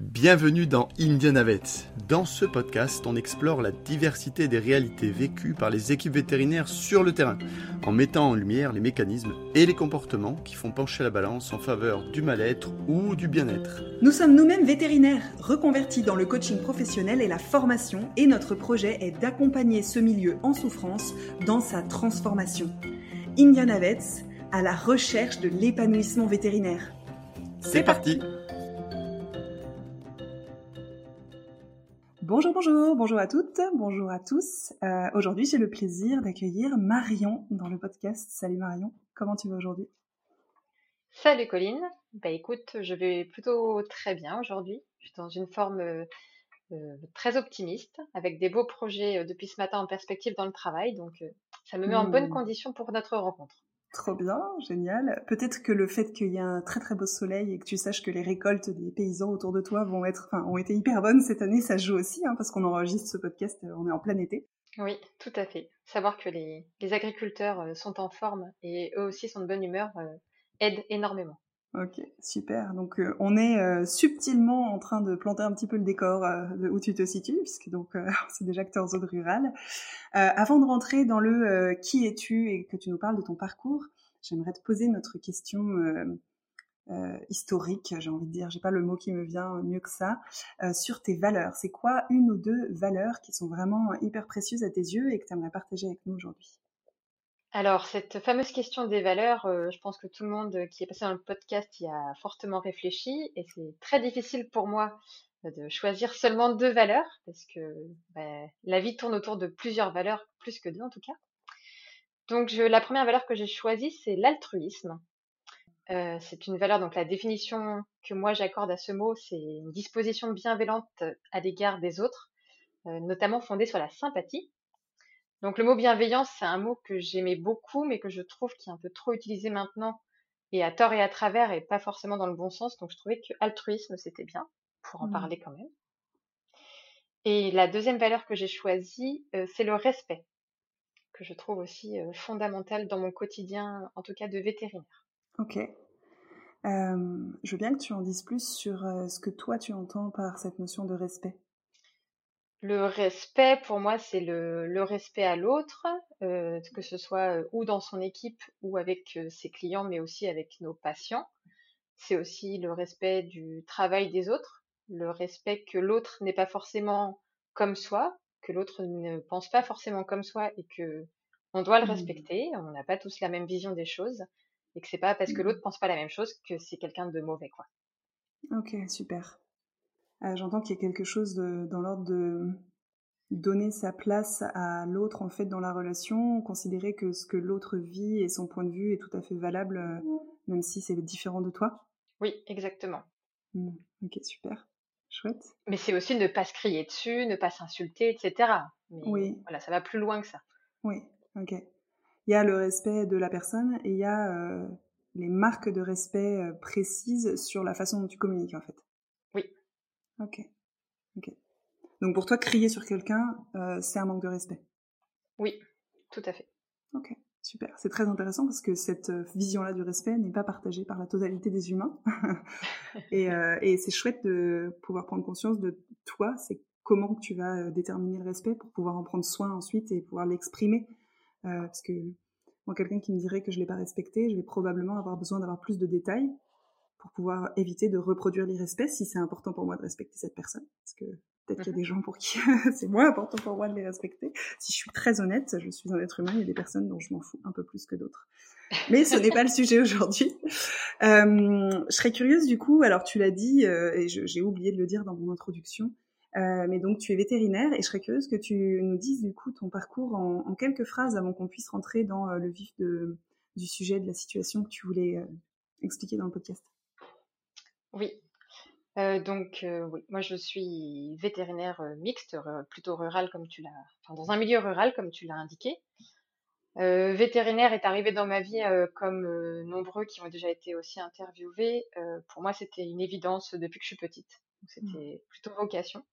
Bienvenue dans Indianavet. Dans ce podcast, on explore la diversité des réalités vécues par les équipes vétérinaires sur le terrain, en mettant en lumière les mécanismes et les comportements qui font pencher la balance en faveur du mal-être ou du bien-être. Nous sommes nous-mêmes vétérinaires, reconvertis dans le coaching professionnel et la formation, et notre projet est d'accompagner ce milieu en souffrance dans sa transformation. Indianavets, à la recherche de l'épanouissement vétérinaire. C'est parti Bonjour, bonjour, bonjour à toutes, bonjour à tous. Euh, aujourd'hui, j'ai le plaisir d'accueillir Marion dans le podcast. Salut Marion, comment tu vas aujourd'hui? Salut Colline. Bah écoute, je vais plutôt très bien aujourd'hui. Je suis dans une forme euh, euh, très optimiste, avec des beaux projets depuis ce matin en perspective dans le travail. Donc, ça me met en bonne Hmm. condition pour notre rencontre. Trop bien, génial. Peut-être que le fait qu'il y ait un très très beau soleil et que tu saches que les récoltes des paysans autour de toi vont être, enfin, ont été hyper bonnes cette année, ça joue aussi, hein, parce qu'on enregistre ce podcast, euh, on est en plein été. Oui, tout à fait. Savoir que les, agriculteurs euh, sont en forme et eux aussi sont de bonne humeur euh, aide énormément. Ok, super. Donc euh, on est euh, subtilement en train de planter un petit peu le décor euh, de où tu te situes, puisque donc c'est déjà que tu es en zone rurale. Avant de rentrer dans le qui es-tu et que tu nous parles de ton parcours, j'aimerais te poser notre question historique, j'ai envie de dire, j'ai pas le mot qui me vient mieux que ça, sur tes valeurs. C'est quoi une ou deux valeurs qui sont vraiment hyper précieuses à tes yeux et que tu aimerais partager avec nous aujourd'hui? Alors, cette fameuse question des valeurs, euh, je pense que tout le monde euh, qui est passé dans le podcast y a fortement réfléchi et c'est très difficile pour moi euh, de choisir seulement deux valeurs parce que ben, la vie tourne autour de plusieurs valeurs, plus que deux en tout cas. Donc, la première valeur que j'ai choisie, c'est l'altruisme. C'est une valeur, donc la définition que moi j'accorde à ce mot, c'est une disposition bienveillante à l'égard des autres, notamment fondée sur la sympathie. Donc le mot bienveillance, c'est un mot que j'aimais beaucoup, mais que je trouve qui est un peu trop utilisé maintenant, et à tort et à travers, et pas forcément dans le bon sens. Donc je trouvais que altruisme, c'était bien, pour en Hmm. parler quand même. Et la deuxième valeur que j'ai choisie, euh, c'est le respect, que je trouve aussi euh, fondamental dans mon quotidien, en tout cas de vétérinaire. Ok. Euh, je veux bien que tu en dises plus sur ce que toi tu entends par cette notion de respect. Le respect, pour moi, c'est le, le respect à l'autre, euh, que ce soit euh, ou dans son équipe ou avec euh, ses clients, mais aussi avec nos patients. C'est aussi le respect du travail des autres, le respect que l'autre n'est pas forcément comme soi, que l'autre ne pense pas forcément comme soi et que on doit le Hmm. respecter. On n'a pas tous la même vision des choses et que c'est pas parce que Hmm. l'autre pense pas la même chose que c'est quelqu'un de mauvais, quoi. Ok, super. Euh, J'entends qu'il y a quelque chose de- dans l'ordre de donner sa place à l'autre en fait dans la relation, considérer que ce que l'autre vit et son point de vue est tout à fait valable, euh, même si c'est différent de toi. Oui, exactement. Hmm, Ok, super. Chouette. Mais c'est aussi ne pas se crier dessus, ne pas s'insulter, etc. Mais Oui. voilà, ça va plus loin que ça. Oui, ok. Il y a le respect de la personne et il y a euh, les marques de respect précises sur la façon dont tu communiques en fait. Oui. Ok. Ok. Donc pour toi, crier sur quelqu'un, euh, c'est un manque de respect. Oui, tout à fait. Ok, super. C'est très intéressant parce que cette euh, vision-là du respect n'est pas partagée par la totalité des humains. et euh, et c'est chouette de pouvoir prendre conscience de toi, c'est comment tu vas déterminer le respect pour pouvoir en prendre soin ensuite et pouvoir l'exprimer. Euh, parce que moi, quelqu'un qui me dirait que je l'ai pas respecté, je vais probablement avoir besoin d'avoir plus de détails pour pouvoir éviter de reproduire l'irrespect si c'est important pour moi de respecter cette personne. Parce que peut-être qu'il y a des gens pour qui c'est moins important pour moi de les respecter. Si je suis très honnête, je suis un être humain, il y a des personnes dont je m'en fous un peu plus que d'autres. Mais ce n'est pas le sujet aujourd'hui. Euh, je serais curieuse du coup, alors tu l'as dit, euh, et j'ai oublié de le dire dans mon introduction, euh, mais donc tu es vétérinaire et je serais curieuse que tu nous dises du coup ton parcours en, en quelques phrases avant qu'on puisse rentrer dans euh, le vif de, du sujet, de la situation que tu voulais euh, expliquer dans le podcast. Oui. Euh, donc, euh, oui, moi je suis vétérinaire euh, mixte, plutôt rural comme tu l'as, enfin dans un milieu rural comme tu l'as indiqué. Vétérinaire est arrivé dans ma vie comme nombreux qui ont déjà été aussi interviewés. Pour moi, c'était une évidence depuis que je suis petite. Donc, C'était plutôt vocation.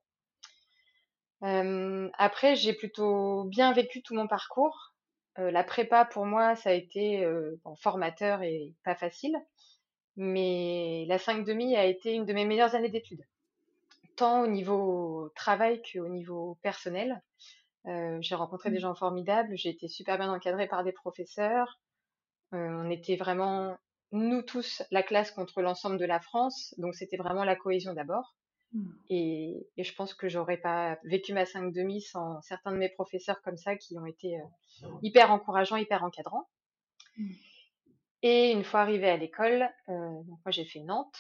Après, j'ai plutôt bien vécu tout mon parcours. La prépa, pour moi, ça a été bon, formateur et pas facile. Mais la 5 demi a été une de mes meilleures années d'études. tant au niveau travail qu'au niveau personnel. j'ai rencontré des mmh. gens formidables, j'ai été super bien encadrée par des professeurs. on était vraiment, nous tous, la classe contre l'ensemble de la France, donc c'était vraiment la cohésion d'abord. Mmh. Et, je pense que j'aurais pas vécu ma 5,5 sans certains de mes professeurs comme ça qui ont été hyper encourageants, hyper encadrants. Mmh. Et une fois arrivée à l'école, donc moi j'ai fait Nantes,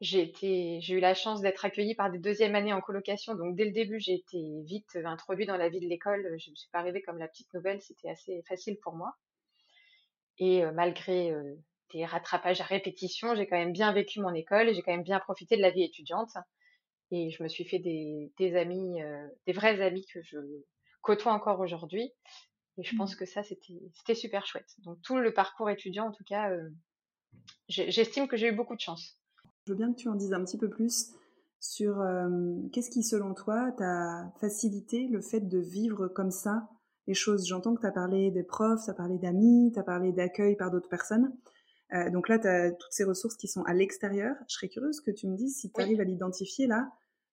j'ai eu la chance d'être accueillie par des deuxièmes années en colocation. Donc dès le début, j'ai été vite introduite dans la vie de l'école. Je ne suis pas arrivée comme la petite nouvelle. C'était assez facile pour moi. Et euh, malgré euh, des rattrapages à répétition, j'ai quand même bien vécu mon école j'ai quand même bien profité de la vie étudiante. Et je me suis fait des, amis, euh, des vrais amis que je côtoie encore aujourd'hui. Et je pense mmh. que ça, c'était super chouette. Donc tout le parcours étudiant, en tout cas, j'estime que j'ai eu beaucoup de chance. Je veux bien que tu en dises un petit peu plus sur euh, qu'est-ce qui, selon toi, t'a facilité le fait de vivre comme ça les choses? J'entends que tu as parlé des profs, tu as parlé d'amis, tu as parlé d'accueil par d'autres personnes. Euh, donc là, tu as toutes ces ressources qui sont à l'extérieur. Je serais curieuse que tu me dises si tu arrives à l'identifier là.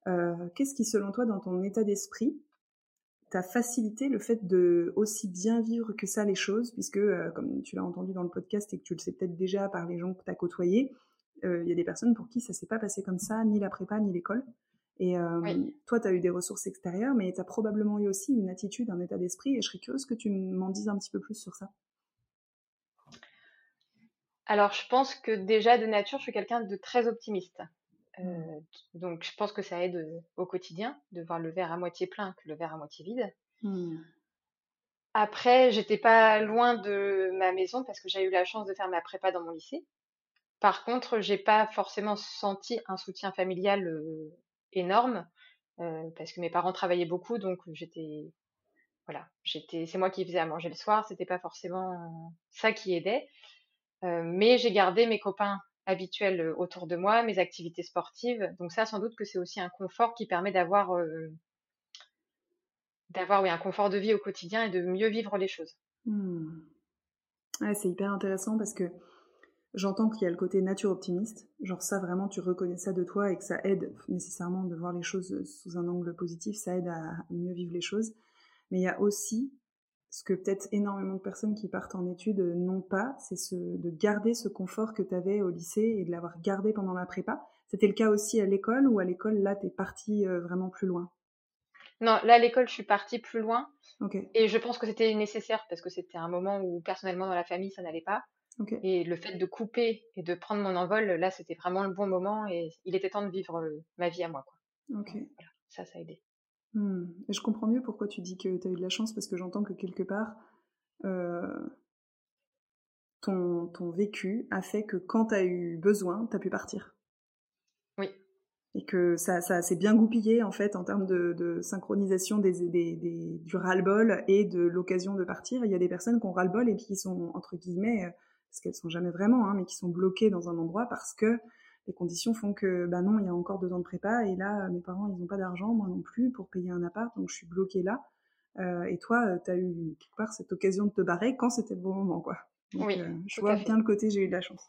Euh, qu'est-ce qui, selon toi, dans ton état d'esprit, facilité le fait de aussi bien vivre que ça les choses, puisque, comme tu l'as entendu dans le podcast et que tu le sais peut-être déjà par les gens que tu as côtoyés, euh, il y a des personnes pour qui ça s'est pas passé comme ça, ni la prépa, ni l'école. Et euh, toi, tu as eu des ressources extérieures, mais tu as probablement eu aussi une attitude, un état d'esprit, et je serais curieuse que tu m'en dises un petit peu plus sur ça. Alors, je pense que déjà de nature, je suis quelqu'un de très optimiste. Euh, donc, je pense que ça aide au quotidien de voir le verre à moitié plein que le verre à moitié vide. Mmh. Après, j'étais pas loin de ma maison parce que j'ai eu la chance de faire ma prépa dans mon lycée. Par contre, j'ai pas forcément senti un soutien familial énorme parce que mes parents travaillaient beaucoup, donc j'étais voilà, j'étais c'est moi qui faisais à manger le soir, c'était pas forcément ça qui aidait. mais j'ai gardé mes copains habituels autour de moi, mes activités sportives. Donc ça, sans doute que c'est aussi un confort qui permet d'avoir d'avoir oui, un confort de vie au quotidien et de mieux vivre les choses. Mmh. c'est hyper intéressant parce que J'entends qu'il y a le côté nature optimiste, genre ça vraiment tu reconnais ça de toi et que ça aide nécessairement de voir les choses sous un angle positif, ça aide à mieux vivre les choses. Mais il y a aussi ce que peut-être énormément de personnes qui partent en études n'ont pas, c'est ce, de garder ce confort que tu avais au lycée et de l'avoir gardé pendant la prépa. C'était le cas aussi à l'école ou à l'école là tu es parti euh, vraiment plus loin? Non, là à l'école je suis partie plus loin. Et je pense que c'était nécessaire parce que c'était un moment où personnellement dans la famille ça n'allait pas. Et le fait de couper et de prendre mon envol, là, c'était vraiment le bon moment et il était temps de vivre euh, ma vie à moi. Quoi. ça, ça a aidé. Mmh. Et je comprends mieux pourquoi tu dis que tu as eu de la chance parce que j'entends que quelque part, euh, ton, ton vécu a fait que quand tu as eu besoin, tu as pu partir. Oui. Et que ça, ça s'est bien goupillé en fait en termes de, de synchronisation des, des, des, du ras-le-bol et de l'occasion de partir. Il y a des personnes qui ont ras-le-bol et qui sont, entre guillemets, parce qu'elles sont jamais vraiment, hein, mais qui sont bloquées dans un endroit parce que les conditions font que, bah non, il y a encore deux ans de prépa, et là, mes parents, ils n'ont pas d'argent, moi non plus, pour payer un appart, donc je suis bloquée là. Euh, et toi, euh, tu as eu quelque part cette occasion de te barrer quand c'était le bon moment, quoi. oui, euh, je vois bien le côté, j'ai eu de la chance.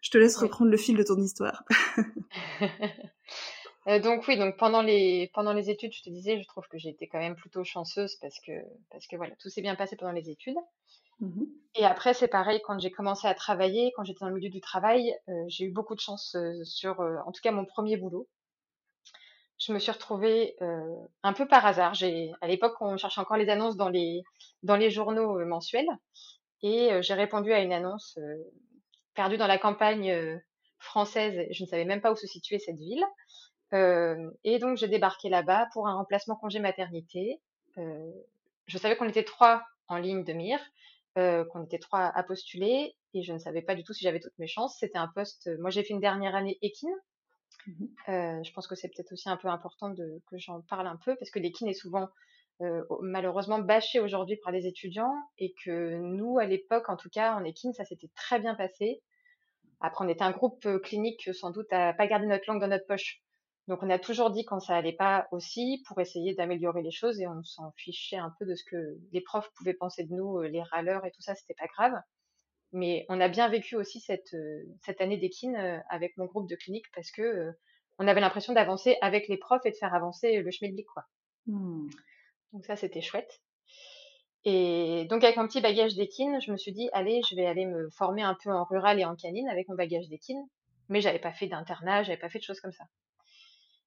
Je te laisse reprendre le fil de ton histoire. donc oui, donc pendant les pendant les études, je te disais, je trouve que j'ai été quand même plutôt chanceuse parce que parce que voilà, tout s'est bien passé pendant les études. Mmh et après, c'est pareil, quand j'ai commencé à travailler, quand j'étais dans le milieu du travail, euh, j'ai eu beaucoup de chance euh, sur, euh, en tout cas, mon premier boulot. Je me suis retrouvée un peu par hasard. À l'époque, on cherchait encore les annonces dans les, dans les journaux mensuels. Et j'ai répondu à une annonce perdue dans la campagne française. Je ne savais même pas où se situait cette ville. et donc, j'ai débarqué là-bas pour un remplacement congé maternité. je savais qu'on était trois en ligne de mire. Euh, qu'on était trois à postuler et je ne savais pas du tout si j'avais toutes mes chances. C'était un poste. Moi, j'ai fait une dernière année équine. Mmh euh, je pense que c'est peut-être aussi un peu important de, que j'en parle un peu parce que l'équine est souvent euh, malheureusement bâché aujourd'hui par les étudiants et que nous, à l'époque, en tout cas, en équine, ça s'était très bien passé. Après, on était un groupe clinique sans doute à pas garder notre langue dans notre poche. Donc on a toujours dit quand ça allait pas aussi pour essayer d'améliorer les choses et on s'en fichait un peu de ce que les profs pouvaient penser de nous, euh, les râleurs et tout ça, c'était pas grave. Mais on a bien vécu aussi cette, euh, cette année d'équine euh, avec mon groupe de clinique parce que on avait l'impression d'avancer avec les profs et de faire avancer le schmilblick, quoi. Mmh. Donc ça, c'était chouette. Et donc avec mon petit bagage d'équine, je me suis dit, allez, je vais aller me former un peu en rural et en canine avec mon bagage d'équine. Mais j'avais pas fait d'internat, j'avais pas fait de choses comme ça.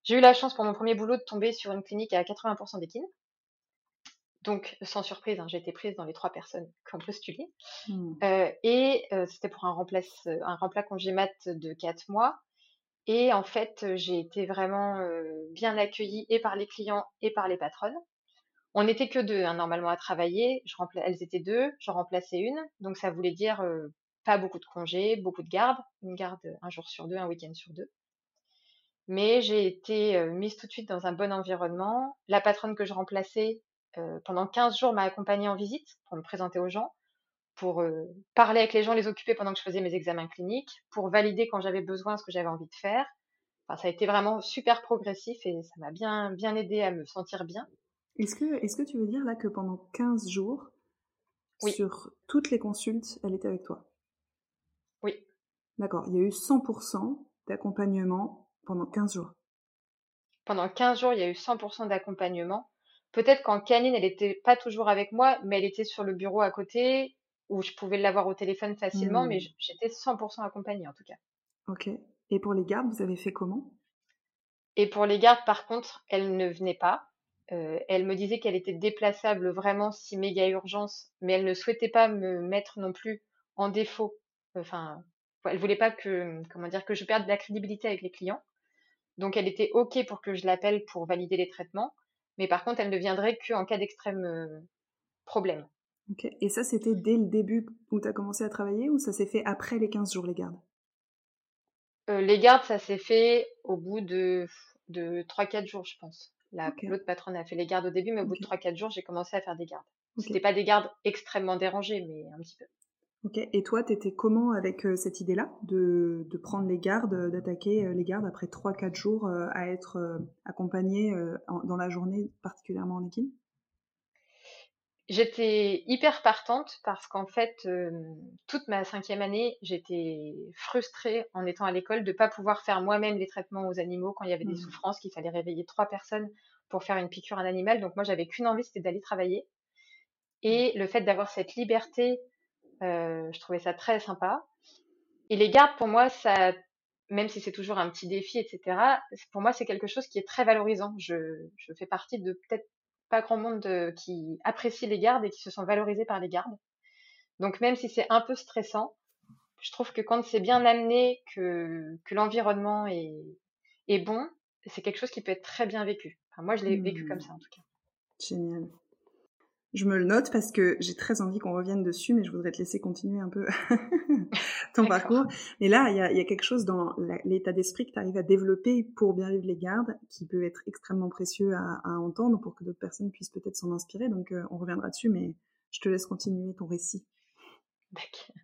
J'ai eu la chance pour mon premier boulot de tomber sur une clinique à 80% d'équine. Donc, sans surprise, hein, j'ai été prise dans les trois personnes qui ont postulé. Mmh. Euh, et euh, c'était pour un, remplace, un remplat congé de quatre mois. Et en fait, j'ai été vraiment euh, bien accueillie et par les clients et par les patronnes. On n'était que deux, hein, normalement, à travailler. Je elles étaient deux, j'en remplaçais une. Donc, ça voulait dire pas beaucoup de congés, beaucoup de garde. Une garde un jour sur deux, un week-end sur deux. Mais j'ai été mise tout de suite dans un bon environnement. La patronne que je remplaçais pendant 15 jours m'a accompagnée en visite pour me présenter aux gens, pour parler avec les gens, les occuper pendant que je faisais mes examens cliniques, pour valider quand j'avais besoin ce que j'avais envie de faire. Enfin, ça a été vraiment super progressif et ça m'a bien, bien aidé à me sentir bien. Est-ce que, est que tu veux dire là que pendant 15 jours, sur toutes les consultes, elle était avec toi? Oui. D'accord. Il y a eu 100% d'accompagnement pendant 15 jours. Pendant 15 jours, il y a eu 100% d'accompagnement. Peut-être qu'en canine, elle n'était pas toujours avec moi, mais elle était sur le bureau à côté, où je pouvais l'avoir au téléphone facilement, mais hmm. j'étais 100% accompagnée en tout cas. Ok. Et pour les gardes, vous avez fait comment? Et pour les gardes, par contre, elle ne venait pas. Euh, elle me disait qu'elle était déplaçable vraiment si méga urgence, mais elle ne souhaitait pas me mettre non plus en défaut. Enfin, elle voulait pas que, comment dire, que je perde de la crédibilité avec les clients. Donc elle était ok pour que je l'appelle pour valider les traitements, mais par contre elle ne viendrait qu'en cas d'extrême euh, problème. Ok. Et ça c'était dès le début où tu as commencé à travailler ou ça s'est fait après les 15 jours les gardes? Euh, Les gardes ça s'est fait au bout de, de 3-4 jours je pense. L'autre patronne a fait les gardes au début, mais au bout de 3-4 jours j'ai commencé à faire des gardes. Ce C'était pas des gardes extrêmement dérangés, mais un petit peu. Ok, et toi, tu étais comment avec euh, cette idée-là de, de, prendre les gardes, euh, d'attaquer euh, les gardes après 3-4 jours à être accompagné dans la journée, particulièrement en équipe? J'étais hyper partante parce qu'en fait, toute ma cinquième année, j'étais frustrée en étant à l'école de ne pas pouvoir faire moi-même les traitements aux animaux quand il y avait des mmh. souffrances, qu'il fallait réveiller trois personnes pour faire une piqûre à un animal. Donc moi, j'avais qu'une envie, c'était d'aller travailler. Et le fait d'avoir cette liberté je trouvais ça très sympa. Et les gardes, pour moi, ça, même si c'est toujours un petit défi, etc., pour moi, c'est quelque chose qui est très valorisant. Je, je fais partie de peut-être pas grand monde de, qui apprécie les gardes et qui se sont valorisés par les gardes. Donc même si c'est un peu stressant, je trouve que quand c'est bien amené, que, que l'environnement est, est bon, c'est quelque chose qui peut être très bien vécu. Enfin, moi, je l'ai vécu comme mmh. ça en tout cas. Génial. Je me le note parce que j'ai très envie qu'on revienne dessus, mais je voudrais te laisser continuer un peu ton parcours. Mais là, il y a, y a, quelque chose dans l'état d'esprit que tu arrives à développer pour bien vivre les gardes, qui peut être extrêmement précieux à, à entendre pour que d'autres personnes puissent peut-être s'en inspirer. Donc, euh, on reviendra dessus, mais je te laisse continuer ton récit. D'accord.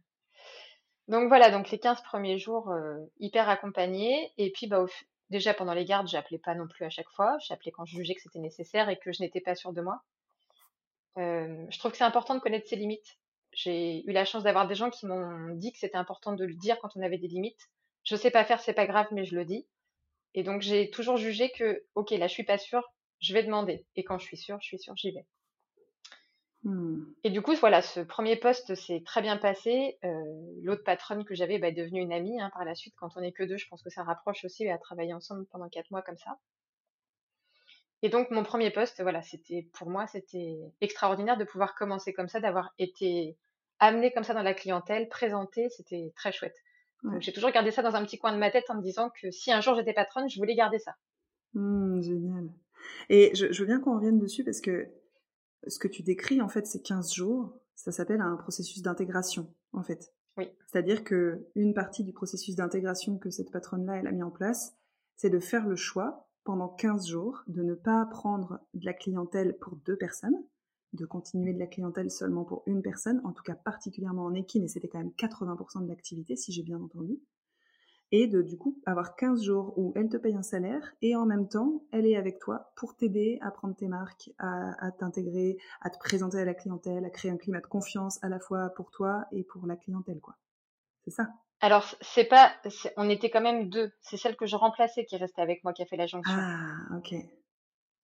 Donc voilà, donc les 15 premiers jours euh, hyper accompagnés. Et puis, bah, déjà pendant les gardes, j'appelais pas non plus à chaque fois. J'appelais quand je jugeais que c'était nécessaire et que je n'étais pas sûre de moi. Euh, je trouve que c'est important de connaître ses limites. J'ai eu la chance d'avoir des gens qui m'ont dit que c'était important de le dire quand on avait des limites. Je sais pas faire, c'est pas grave, mais je le dis. Et donc j'ai toujours jugé que, ok, là je suis pas sûre, je vais demander. Et quand je suis sûre, je suis sûre, j'y vais. Hmm. Et du coup, voilà, ce premier poste s'est très bien passé. Euh, l'autre patronne que j'avais bah, est devenue une amie hein, par la suite. Quand on est que deux, je pense que ça rapproche aussi à travailler ensemble pendant quatre mois comme ça. Et donc mon premier poste, voilà, c'était pour moi c'était extraordinaire de pouvoir commencer comme ça, d'avoir été amené comme ça dans la clientèle, présenté, c'était très chouette. j'ai toujours gardé ça dans un petit coin de ma tête en me disant que si un jour j'étais patronne, je voulais garder ça. Mmh, génial. Et je, veux bien qu'on revienne dessus parce que ce que tu décris en fait ces 15 jours, ça s'appelle un processus d'intégration en fait. Oui. C'est-à-dire que une partie du processus d'intégration que cette patronne-là elle a mis en place, c'est de faire le choix pendant 15 jours de ne pas prendre de la clientèle pour deux personnes, de continuer de la clientèle seulement pour une personne, en tout cas particulièrement en équine, et c'était quand même 80% de l'activité, si j'ai bien entendu, et de du coup avoir 15 jours où elle te paye un salaire, et en même temps, elle est avec toi pour t'aider à prendre tes marques, à, t'intégrer, à te présenter à la clientèle, à créer un climat de confiance à la fois pour toi et pour la clientèle, quoi. C'est ça Alors, c'est pas, on était quand même deux. C'est celle que je remplaçais qui restait avec moi, qui a fait la jonction. Ah, ok.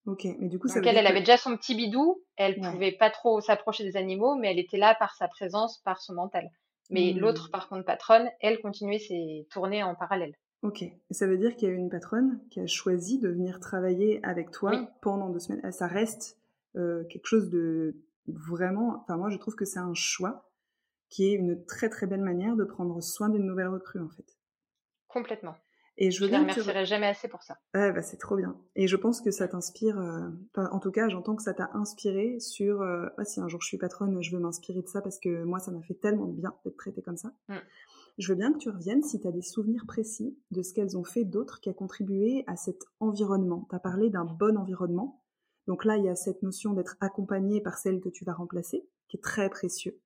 Ok, mais du coup, ça elle, elle avait déjà son petit bidou. Elle pouvait pas trop s'approcher des animaux, mais elle était là par sa présence, par son mental. Mais mmh. l'autre, par contre, patronne, elle continuait ses tournées en parallèle. Ok. Et ça veut dire qu'il y a une patronne qui a choisi de venir travailler avec toi pendant deux semaines. Ça reste euh, quelque chose de vraiment. Enfin, moi, je trouve que c'est un choix qui est une très très belle manière de prendre soin d'une nouvelle recrue, en fait. Complètement. Et je, ne remercierai jamais assez pour ça. Ouais, bah, c'est trop bien. Et je pense que ça t'inspire. Euh, en tout cas, j'entends que ça t'a inspiré sur. Euh, ah, si un jour je suis patronne, je veux m'inspirer de ça parce que moi, ça m'a fait tellement de bien d'être traitée comme ça. Mm. Je veux bien que tu reviennes si tu as des souvenirs précis de ce qu'elles ont fait d'autres qui a contribué à cet environnement. Tu as parlé d'un bon environnement. Donc là, il y a cette notion d'être accompagnée par celle que tu vas remplacer, qui est très précieux.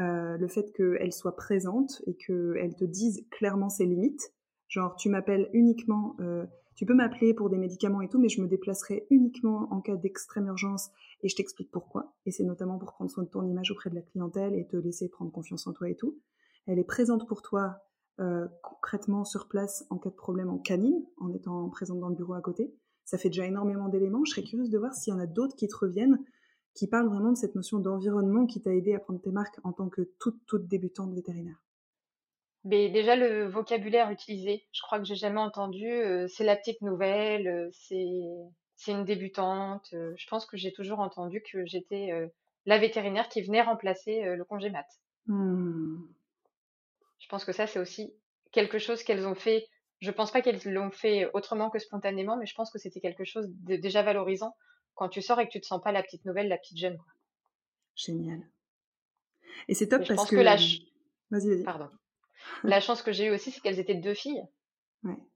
Euh, le fait qu'elle soit présente et qu'elle te dise clairement ses limites. Genre, tu m'appelles uniquement, euh, tu peux m'appeler pour des médicaments et tout, mais je me déplacerai uniquement en cas d'extrême urgence et je t'explique pourquoi. Et c'est notamment pour prendre soin de ton image auprès de la clientèle et te laisser prendre confiance en toi et tout. Elle est présente pour toi euh, concrètement sur place en cas de problème en canine, en étant présente dans le bureau à côté. Ça fait déjà énormément d'éléments. Je serais curieuse de voir s'il y en a d'autres qui te reviennent, qui parlent vraiment de cette notion d'environnement qui t'a aidé à prendre tes marques en tant que toute, toute débutante vétérinaire. Mais déjà le vocabulaire utilisé, je crois que j'ai jamais entendu. Euh, c'est la petite nouvelle, euh, c'est c'est une débutante. je pense que j'ai toujours entendu que j'étais la vétérinaire qui venait remplacer le congé mat. Mmh. Je pense que ça, c'est aussi quelque chose qu'elles ont fait. Je pense pas qu'elles l'ont fait autrement que spontanément, mais je pense que c'était quelque chose de déjà valorisant quand tu sors et que tu te sens pas la petite nouvelle, la petite jeune. Quoi. Génial. Et c'est top parce que, la vas-y, vas-y. Pardon. la chance que j'ai eue aussi, c'est qu'elles étaient deux filles.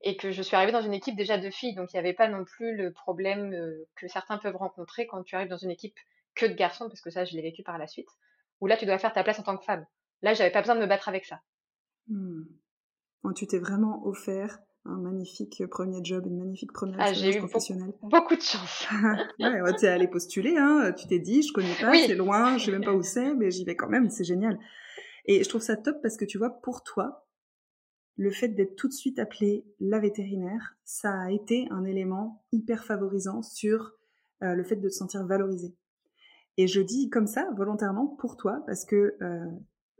Et que je suis arrivée dans une équipe déjà de filles, donc il n'y avait pas non plus le problème euh, que certains peuvent rencontrer quand tu arrives dans une équipe que de garçons, parce que ça, je l'ai vécu par la suite, où là, tu dois faire ta place en tant que femme. Là, j'avais pas besoin de me battre avec ça. Hmm. tu t'es vraiment offert un magnifique premier job, une magnifique première ah, expérience professionnelle. Beaucoup, beaucoup de chance. ouais, tu es allé postuler, hein. tu t'es dit, je connais pas, c'est loin, je sais même pas où c'est, mais j'y vais quand même, c'est génial. Et je trouve ça top parce que tu vois, pour toi, le fait d'être tout de suite appelé la vétérinaire, ça a été un élément hyper favorisant sur euh, le fait de te sentir valorisé. Et je dis comme ça, volontairement, pour toi, parce que euh,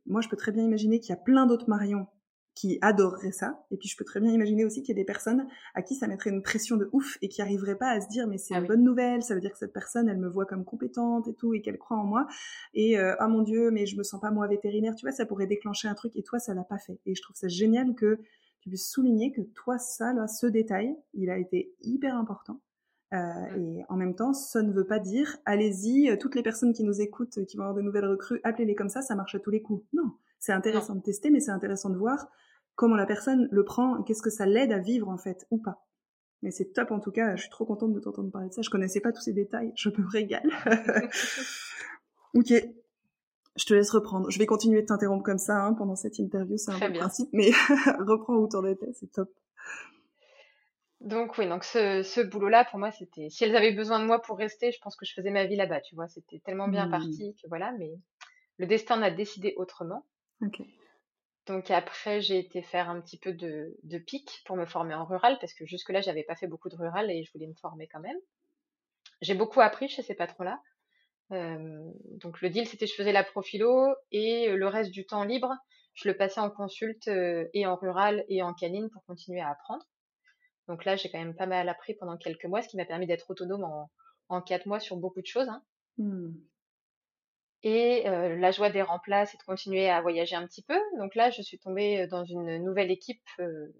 moi, je peux très bien imaginer qu'il y a plein d'autres Marion qui adoreraient ça. Et puis, je peux très bien imaginer aussi qu'il y a des personnes à qui ça mettrait une pression de ouf et qui n'arriveraient pas à se dire, mais c'est ah une bonne nouvelle, ça veut dire que cette personne, elle me voit comme compétente et tout, et qu'elle croit en moi. Et, euh, ah mon Dieu, mais je me sens pas moi vétérinaire. Tu vois, ça pourrait déclencher un truc et toi, ça l'a pas fait. Et je trouve ça génial que tu puisses souligner que toi, ça, là, ce détail, il a été hyper important. Euh, et en même temps, ça ne veut pas dire, allez-y, euh, toutes les personnes qui nous écoutent, qui vont avoir de nouvelles recrues, appelez-les comme ça, ça marche à tous les coups. Non, c'est intéressant de tester, mais c'est intéressant de voir comment la personne le prend, qu'est-ce que ça l'aide à vivre en fait, ou pas. Mais c'est top en tout cas, je suis trop contente de t'entendre parler de ça, je connaissais pas tous ces détails, je me régale. ok, je te laisse reprendre. Je vais continuer de t'interrompre comme ça hein, pendant cette interview, c'est un peu le principe, mais reprends où t'en étais, c'est top. Donc oui, donc ce, ce boulot-là, pour moi, c'était... Si elles avaient besoin de moi pour rester, je pense que je faisais ma vie là-bas, tu vois. C'était tellement bien mmh. parti que voilà, mais le destin a décidé autrement. Donc après, j'ai été faire un petit peu de, pic pour me former en rural, parce que jusque-là, j'avais pas fait beaucoup de rural et je voulais me former quand même. J'ai beaucoup appris chez ces patrons-là. Euh, donc le deal, c'était je faisais la profilo et le reste du temps libre, je le passais en consulte euh, et en rural et en canine pour continuer à apprendre. Donc là, j'ai quand même pas mal appris pendant quelques mois, ce qui m'a permis d'être autonome en, en quatre mois sur beaucoup de choses. Hein. Mmh. Et euh, la joie des remplaces et de continuer à voyager un petit peu. Donc là, je suis tombée dans une nouvelle équipe euh,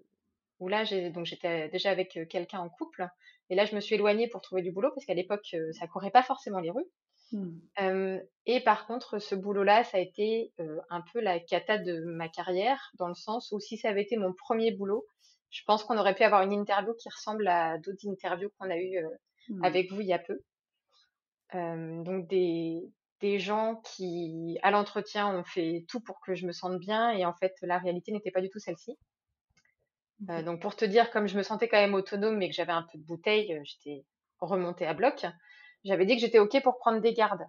où là, donc j'étais déjà avec quelqu'un en couple. Et là, je me suis éloignée pour trouver du boulot parce qu'à l'époque, ça courait pas forcément les rues. Mmh. et par contre, ce boulot-là, ça a été un peu la cata de ma carrière, dans le sens où si ça avait été mon premier boulot, je pense qu'on aurait pu avoir une interview qui ressemble à d'autres interviews qu'on a eues euh, mmh. avec vous il y a peu. Donc des, des gens qui, à l'entretien, ont fait tout pour que je me sente bien et en fait, la réalité n'était pas du tout celle-ci. Euh, donc pour te dire, comme je me sentais quand même autonome mais que j'avais un peu de bouteille, j'étais remontée à bloc. J'avais dit que j'étais ok pour prendre des gardes.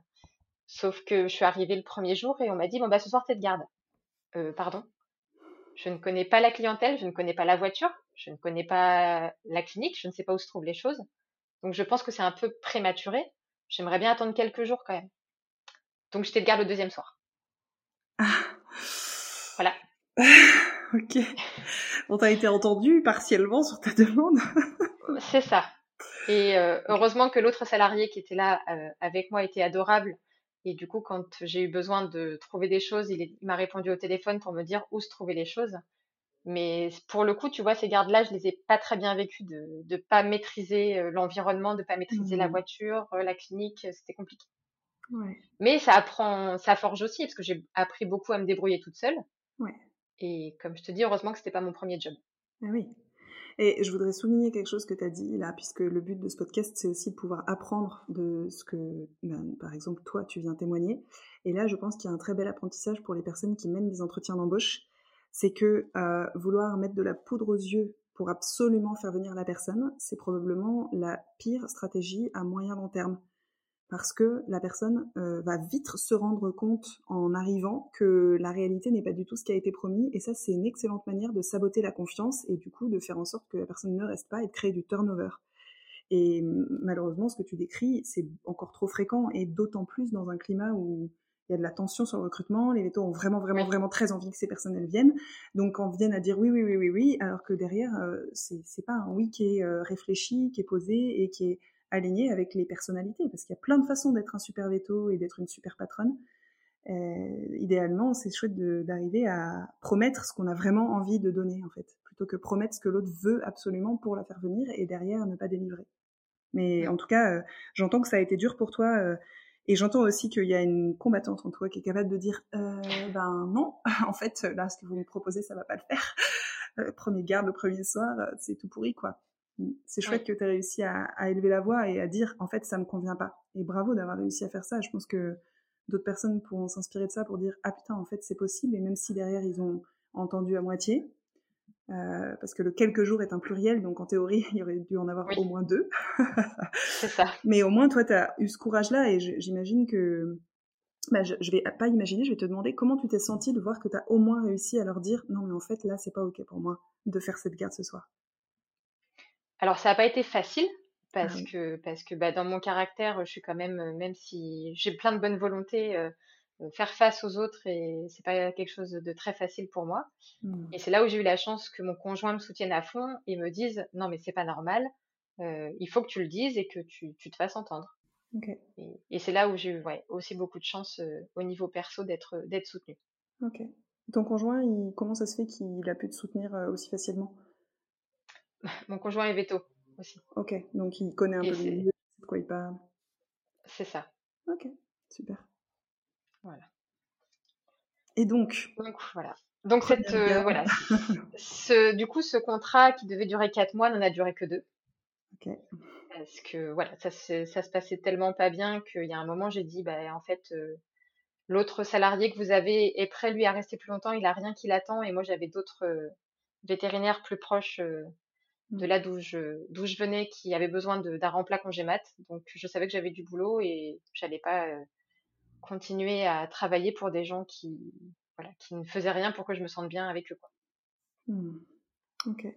Sauf que je suis arrivée le premier jour et on m'a dit bon bah ce soir t'es de garde. pardon Je ne connais pas la clientèle, je ne connais pas la voiture, je ne connais pas la clinique, je ne sais pas où se trouvent les choses. Donc je pense que c'est un peu prématuré. J'aimerais bien attendre quelques jours quand même. Donc j'étais de garde le deuxième soir. Ah. Voilà. ok. On t'a été entendu partiellement sur ta demande. c'est ça. Et euh, heureusement que l'autre salarié qui était là euh, avec moi était adorable. Et du coup, quand j'ai eu besoin de trouver des choses, il, il m'a répondu au téléphone pour me dire où se trouver les choses. Mais pour le coup, tu vois, ces gardes-là, je les ai pas très bien vécues de ne pas maîtriser euh, l'environnement, de pas maîtriser la mmh. voiture, la clinique, c'était compliqué. Ouais. Mais ça apprend, ça forge aussi, parce que j'ai appris beaucoup à me débrouiller toute seule. Ouais. Et comme je te dis, heureusement que c'était pas mon premier job. Ah oui. Et je voudrais souligner quelque chose que tu as dit là, puisque le but de ce podcast, c'est aussi de pouvoir apprendre de ce que, ben, par exemple, toi, tu viens témoigner. Et là, je pense qu'il y a un très bel apprentissage pour les personnes qui mènent des entretiens d'embauche c'est que euh, vouloir mettre de la poudre aux yeux pour absolument faire venir la personne, c'est probablement la pire stratégie à moyen long terme. Parce que la personne euh, va vite se rendre compte en arrivant que la réalité n'est pas du tout ce qui a été promis. Et ça, c'est une excellente manière de saboter la confiance et du coup de faire en sorte que la personne ne reste pas et de créer du turnover. Et malheureusement, ce que tu décris, c'est encore trop fréquent et d'autant plus dans un climat où il y a de la tension sur le recrutement, les vétos ont vraiment, vraiment, vraiment très envie que ces personnes viennent. Donc, quand viennent à dire oui, oui, oui, oui, oui, alors que derrière, euh, c'est, c'est pas un oui qui est euh, réfléchi, qui est posé et qui est aligné avec les personnalités, parce qu'il y a plein de façons d'être un super veto et d'être une super patronne. Euh, idéalement, c'est chouette d'arriver à promettre ce qu'on a vraiment envie de donner, en fait, plutôt que promettre ce que l'autre veut absolument pour la faire venir et derrière ne pas délivrer. Mais en tout cas, euh, j'entends que ça a été dur pour toi euh, et j'entends aussi qu'il y a une combattante en toi qui est capable de dire euh, ben non, en fait là ce que vous me proposez ça va pas le faire. Le premier garde le premier soir, c'est tout pourri quoi. C'est chouette que tu as réussi à, à, élever la voix et à dire en fait ça me convient pas. Et bravo d'avoir réussi à faire ça. Je pense que d'autres personnes pourront s'inspirer de ça pour dire ah putain en fait c'est possible et même si derrière ils ont entendu à moitié, euh, parce que le quelques jours est un pluriel, donc en théorie, il y aurait dû en avoir au moins deux. c'est ça. Mais au moins, toi, tu as eu ce courage-là, et j'imagine que... Bah, je, je vais pas imaginer, je vais te demander comment tu t'es senti de voir que tu as au moins réussi à leur dire non mais en fait là c'est pas ok pour moi de faire cette garde ce soir. Alors ça n'a pas été facile parce ah que parce que bah, dans mon caractère je suis quand même même si j'ai plein de bonne volonté euh, euh, faire face aux autres et c'est pas quelque chose de très facile pour moi. Mmh. Et c'est là où j'ai eu la chance que mon conjoint me soutienne à fond et me dise non mais c'est pas normal, euh, il faut que tu le dises et que tu, tu te fasses entendre. Okay. Et, et c'est là où j'ai eu ouais, aussi beaucoup de chance euh, au niveau perso d'être d'être soutenue. Ok. Ton conjoint, il, comment ça se fait qu'il a pu te soutenir euh, aussi facilement? Mon conjoint est veto aussi. Ok, donc il connaît un peu de quoi il parle. C'est ça. Ok, super. Voilà. Et donc Donc voilà. Donc cette euh, voilà, ce, du coup ce contrat qui devait durer quatre mois n'en a duré que deux. Ok. Parce que voilà, ça, ça se passait tellement pas bien qu'il y a un moment j'ai dit bah en fait euh, l'autre salarié que vous avez est prêt lui à rester plus longtemps, il a rien qui l'attend et moi j'avais d'autres euh, vétérinaires plus proches de là d'où je d'où je venais qui avaient besoin d'un remplat congé mat. Donc je savais que j'avais du boulot et j'allais pas continuer à travailler pour des gens qui, voilà, qui ne faisaient rien pour que je me sente bien avec eux. Quoi. Mmh. Ok.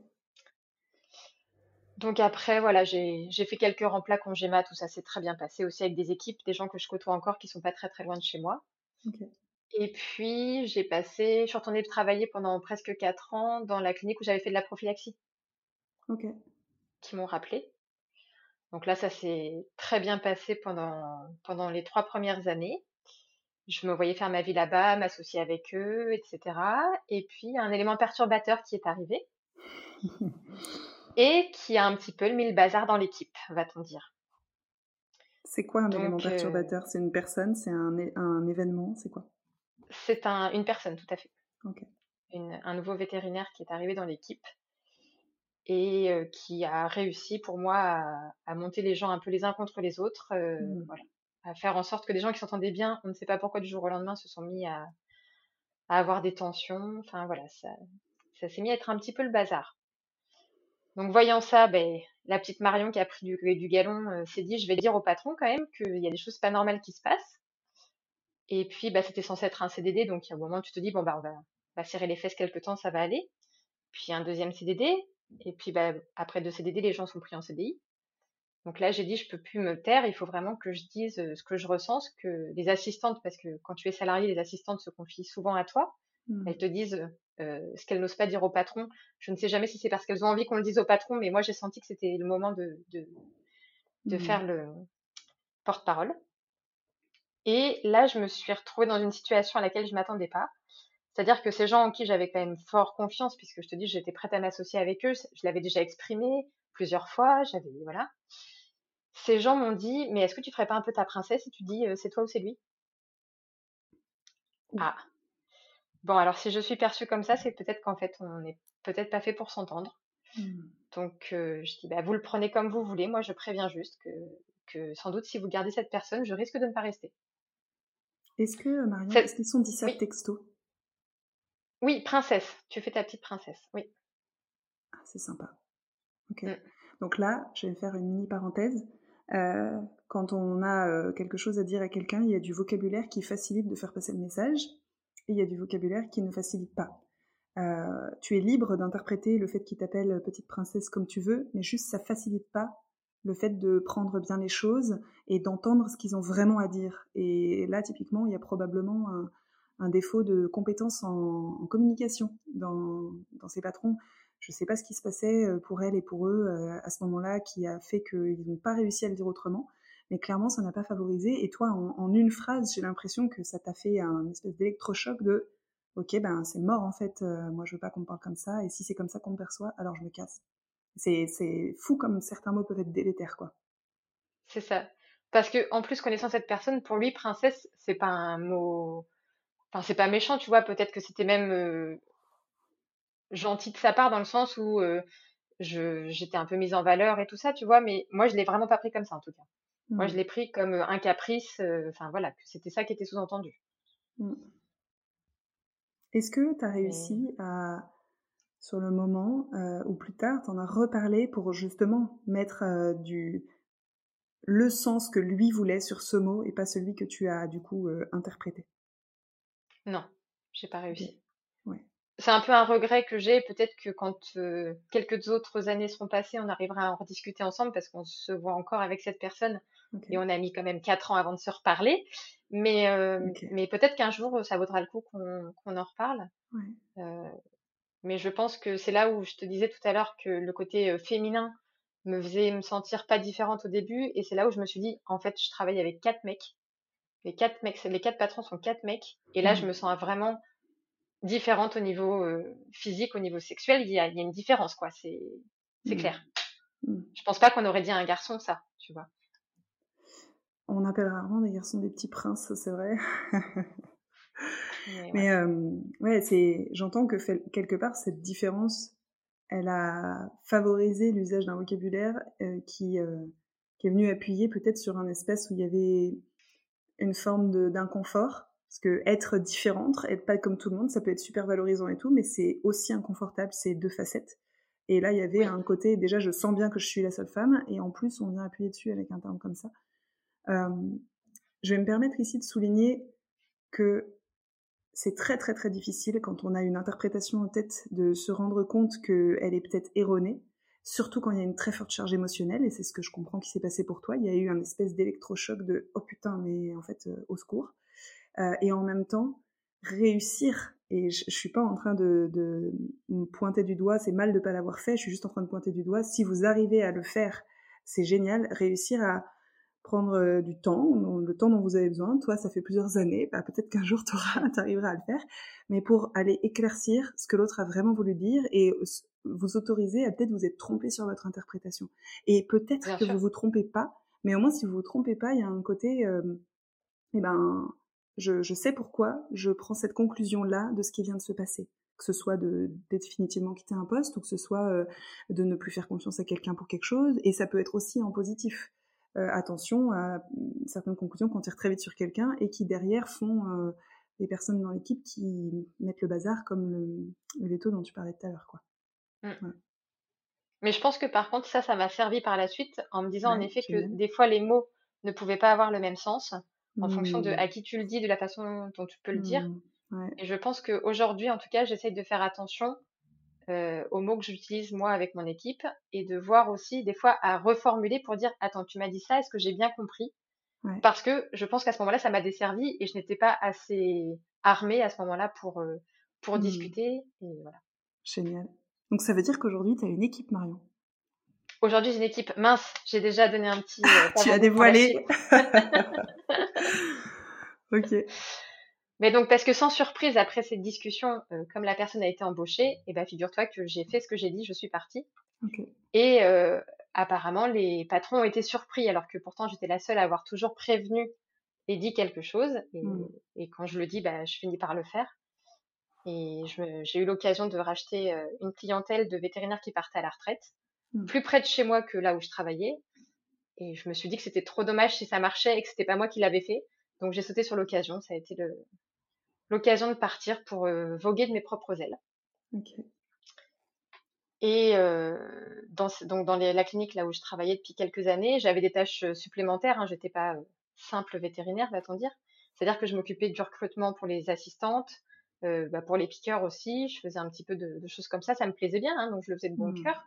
Donc après, voilà, j'ai fait quelques remplats congémat, tout ça s'est très bien passé aussi avec des équipes, des gens que je côtoie encore qui sont pas très très loin de chez moi. Et puis j'ai passé, je suis retournée travailler pendant presque quatre ans dans la clinique où j'avais fait de la prophylaxie. Qui m'ont rappelé. Donc là, ça s'est très bien passé pendant, pendant les trois premières années. Je me voyais faire ma vie là-bas, m'associer avec eux, etc. Et puis, un élément perturbateur qui est arrivé. Et qui a un petit peu mis le bazar dans l'équipe, va-t-on dire. C'est quoi un élément euh, perturbateur? C'est une personne? C'est un, un, événement? C'est quoi? C'est un, une personne, tout à fait. un nouveau vétérinaire qui est arrivé dans l'équipe et euh, qui a réussi pour moi à, à, monter les gens un peu les uns contre les autres. Euh, mmh. voilà à faire en sorte que des gens qui s'entendaient bien, on ne sait pas pourquoi du jour au lendemain, se sont mis à, à avoir des tensions. Enfin voilà, ça, ça s'est mis à être un petit peu le bazar. Donc voyant ça, ben, la petite Marion qui a pris du, du galon euh, s'est dit, je vais dire au patron quand même qu'il y a des choses pas normales qui se passent. Et puis, bah, c'était censé être un CDD, donc il y a un moment tu te dis, bon, bah, on va, va serrer les fesses quelque temps, ça va aller. Puis un deuxième CDD, et puis bah, après deux CDD, les gens sont pris en CDI. Donc là, j'ai dit, je peux plus me taire, il faut vraiment que je dise euh, ce que je ressens, que les assistantes, parce que quand tu es salarié, les assistantes se confient souvent à toi. Mmh. Elles te disent euh, ce qu'elles n'osent pas dire au patron. Je ne sais jamais si c'est parce qu'elles ont envie qu'on le dise au patron, mais moi j'ai senti que c'était le moment de, de, de mmh. faire le porte-parole. Et là, je me suis retrouvée dans une situation à laquelle je m'attendais pas. C'est-à-dire que ces gens en qui j'avais quand même fort confiance, puisque je te dis, j'étais prête à m'associer avec eux, je l'avais déjà exprimé plusieurs fois, j'avais, voilà. Ces gens m'ont dit, mais est-ce que tu ferais pas un peu ta princesse et tu dis, euh, c'est toi ou c'est lui? Ah. Bon, alors si je suis perçue comme ça, c'est peut-être qu'en fait, on n'est peut-être pas fait pour s'entendre. Mmh. Donc, euh, je dis, bah, vous le prenez comme vous voulez. Moi, je préviens juste que, que sans doute, si vous gardez cette personne, je risque de ne pas rester. Est-ce que, Marion, est-ce qu'ils sont dit ça texto? Oui, princesse. Tu fais ta petite princesse, oui. Ah, c'est sympa. Ok. Mmh. Donc là, je vais faire une mini parenthèse. Euh, quand on a euh, quelque chose à dire à quelqu'un, il y a du vocabulaire qui facilite de faire passer le message et il y a du vocabulaire qui ne facilite pas. Euh, tu es libre d'interpréter le fait qu'il t'appelle petite princesse comme tu veux, mais juste ça facilite pas le fait de prendre bien les choses et d'entendre ce qu'ils ont vraiment à dire. Et là, typiquement, il y a probablement un, défaut de compétence en, communication dans, ces patrons. Je ne sais pas ce qui se passait euh, pour elle et pour eux euh, à ce moment-là qui a fait qu'ils n'ont pas réussi à le dire autrement. Mais clairement, ça n'a pas favorisé. Et toi, en, une phrase, j'ai l'impression que ça t'a fait un espèce d'électrochoc de OK, ben c'est mort en fait. Euh, moi, je veux pas qu'on me parle comme ça. Et si c'est comme ça qu'on me perçoit, alors je me casse. C'est fou comme certains mots peuvent être délétères, quoi. C'est ça. Parce que en plus, connaissant cette personne, pour lui, princesse, c'est pas un mot. Enfin, c'est pas méchant, tu vois. Peut-être que c'était même gentil de sa part dans le sens où euh, j'étais un peu mise en valeur et tout ça, tu vois, mais moi je l'ai vraiment pas pris comme ça en tout cas. Moi je mmh. l'ai pris comme un caprice, enfin voilà, que c'était ça qui était sous-entendu. Mmh. Est-ce que tu as réussi à, sur le moment ou plus tard, t'en as reparlé pour justement mettre du le sens que lui voulait sur ce mot et pas celui que tu as du coup interprété? Non, j'ai pas réussi c'est un peu un regret que j'ai. Peut-être que quand euh, quelques autres années seront passées, on arrivera à en rediscuter ensemble parce qu'on se voit encore avec cette personne et on a mis quand même quatre ans avant de se reparler. Mais, euh, mais peut-être qu'un jour, ça vaudra le coup qu'on en reparle. Euh, mais je pense que c'est là où je te disais tout à l'heure que le côté féminin me faisait me sentir pas différente au début. Et c'est là où je me suis dit, en fait, je travaille avec quatre mecs. Les quatre mecs, les quatre patrons sont quatre mecs. Et là, je me sens vraiment différente au niveau euh, physique, au niveau sexuel, il y a, il y a une différence, quoi. C'est, c'est mmh. clair. Mmh. Je pense pas qu'on aurait dit à un garçon ça, tu vois. On appelle rarement des garçons des petits princes, c'est vrai. Mais, euh, ouais, c'est, j'entends que quelque part cette différence, elle a favorisé l'usage d'un vocabulaire euh, qui, qui est venu appuyer peut-être sur un espace où il y avait une forme d'inconfort parce que être différente, être pas comme tout le monde, ça peut être super valorisant et tout, mais c'est aussi inconfortable, c'est deux facettes. Et là, il y avait un côté, déjà, je sens bien que je suis la seule femme, et en plus, on vient appuyer dessus avec un terme comme ça. Euh, je vais me permettre ici de souligner que c'est très très très difficile quand on a une interprétation en tête de se rendre compte qu'elle est peut-être erronée, surtout quand il y a une très forte charge émotionnelle, et c'est ce que je comprends qui s'est passé pour toi. Il y a eu un espèce d'électrochoc de oh putain, mais en fait, euh, au secours. Euh, et en même temps réussir. Et je, je suis pas en train de, de me pointer du doigt, c'est mal de pas l'avoir fait. Je suis juste en train de pointer du doigt. Si vous arrivez à le faire, c'est génial. Réussir à prendre euh, du temps, le temps dont vous avez besoin. Toi, ça fait plusieurs années. Bah, peut-être qu'un jour, tu arriveras à le faire. Mais pour aller éclaircir ce que l'autre a vraiment voulu dire et vous autoriser à peut-être vous être trompé sur votre interprétation. Et peut-être que vous vous trompez pas, mais au moins si vous vous trompez pas, il y a un côté, euh, eh ben, je, sais pourquoi je prends cette conclusion-là de ce qui vient de se passer. Que ce soit de définitivement quitter un poste ou que ce soit euh, de ne plus faire confiance à quelqu'un pour quelque chose. Et ça peut être aussi en positif. Euh, attention à certaines conclusions qu'on tire très vite sur quelqu'un et qui derrière font euh, des personnes dans l'équipe qui mettent le bazar comme le, veto dont tu parlais tout à l'heure. quoi. Mmh. Mais je pense que par contre, ça, ça m'a servi par la suite en me disant en effet que des fois les mots ne pouvaient pas avoir le même sens en fonction de mmh. à qui tu le dis, de la façon dont tu peux le dire. Mmh. Et je pense qu'aujourd'hui, en tout cas, j'essaye de faire attention euh, aux mots que j'utilise moi avec mon équipe et de voir aussi des fois à reformuler pour dire attends tu m'as dit ça est-ce que j'ai bien compris? Parce que je pense qu'à ce moment-là ça m'a desservi et je n'étais pas assez armée à ce moment-là pour euh, pour mmh. discuter et voilà. Génial. Donc ça veut dire qu'aujourd'hui tu as une équipe Marion? Aujourd'hui j'ai une équipe. Mince j'ai déjà donné un petit euh, tu as dévoilé. ok mais donc, parce que sans surprise, après cette discussion, euh, comme la personne a été embauchée, eh ben, figure-toi que j'ai fait ce que j'ai dit, je suis partie. Et euh, apparemment, les patrons ont été surpris, alors que pourtant, j'étais la seule à avoir toujours prévenu et dit quelque chose. Et, hmm. quand je le dis, bah, je finis par le faire. Et j'ai eu l'occasion de racheter euh, une clientèle de vétérinaires qui partaient à la retraite, hmm. plus près de chez moi que là où je travaillais. Et je me suis dit que c'était trop dommage si ça marchait et que c'était pas moi qui l'avais fait. Donc j'ai sauté sur l'occasion. Ça a été le, l'occasion de partir pour euh, voguer de mes propres ailes. Et euh, dans, donc dans la clinique là où je travaillais depuis quelques années, j'avais des tâches euh, supplémentaires. Hein, J'étais pas simple vétérinaire, va-t-on dire. C'est-à-dire que je m'occupais du recrutement pour les assistantes, bah, pour les piqueurs aussi. Je faisais un petit peu de, choses comme ça. Ça me plaisait bien, hein, donc je le faisais de bon mmh. cœur.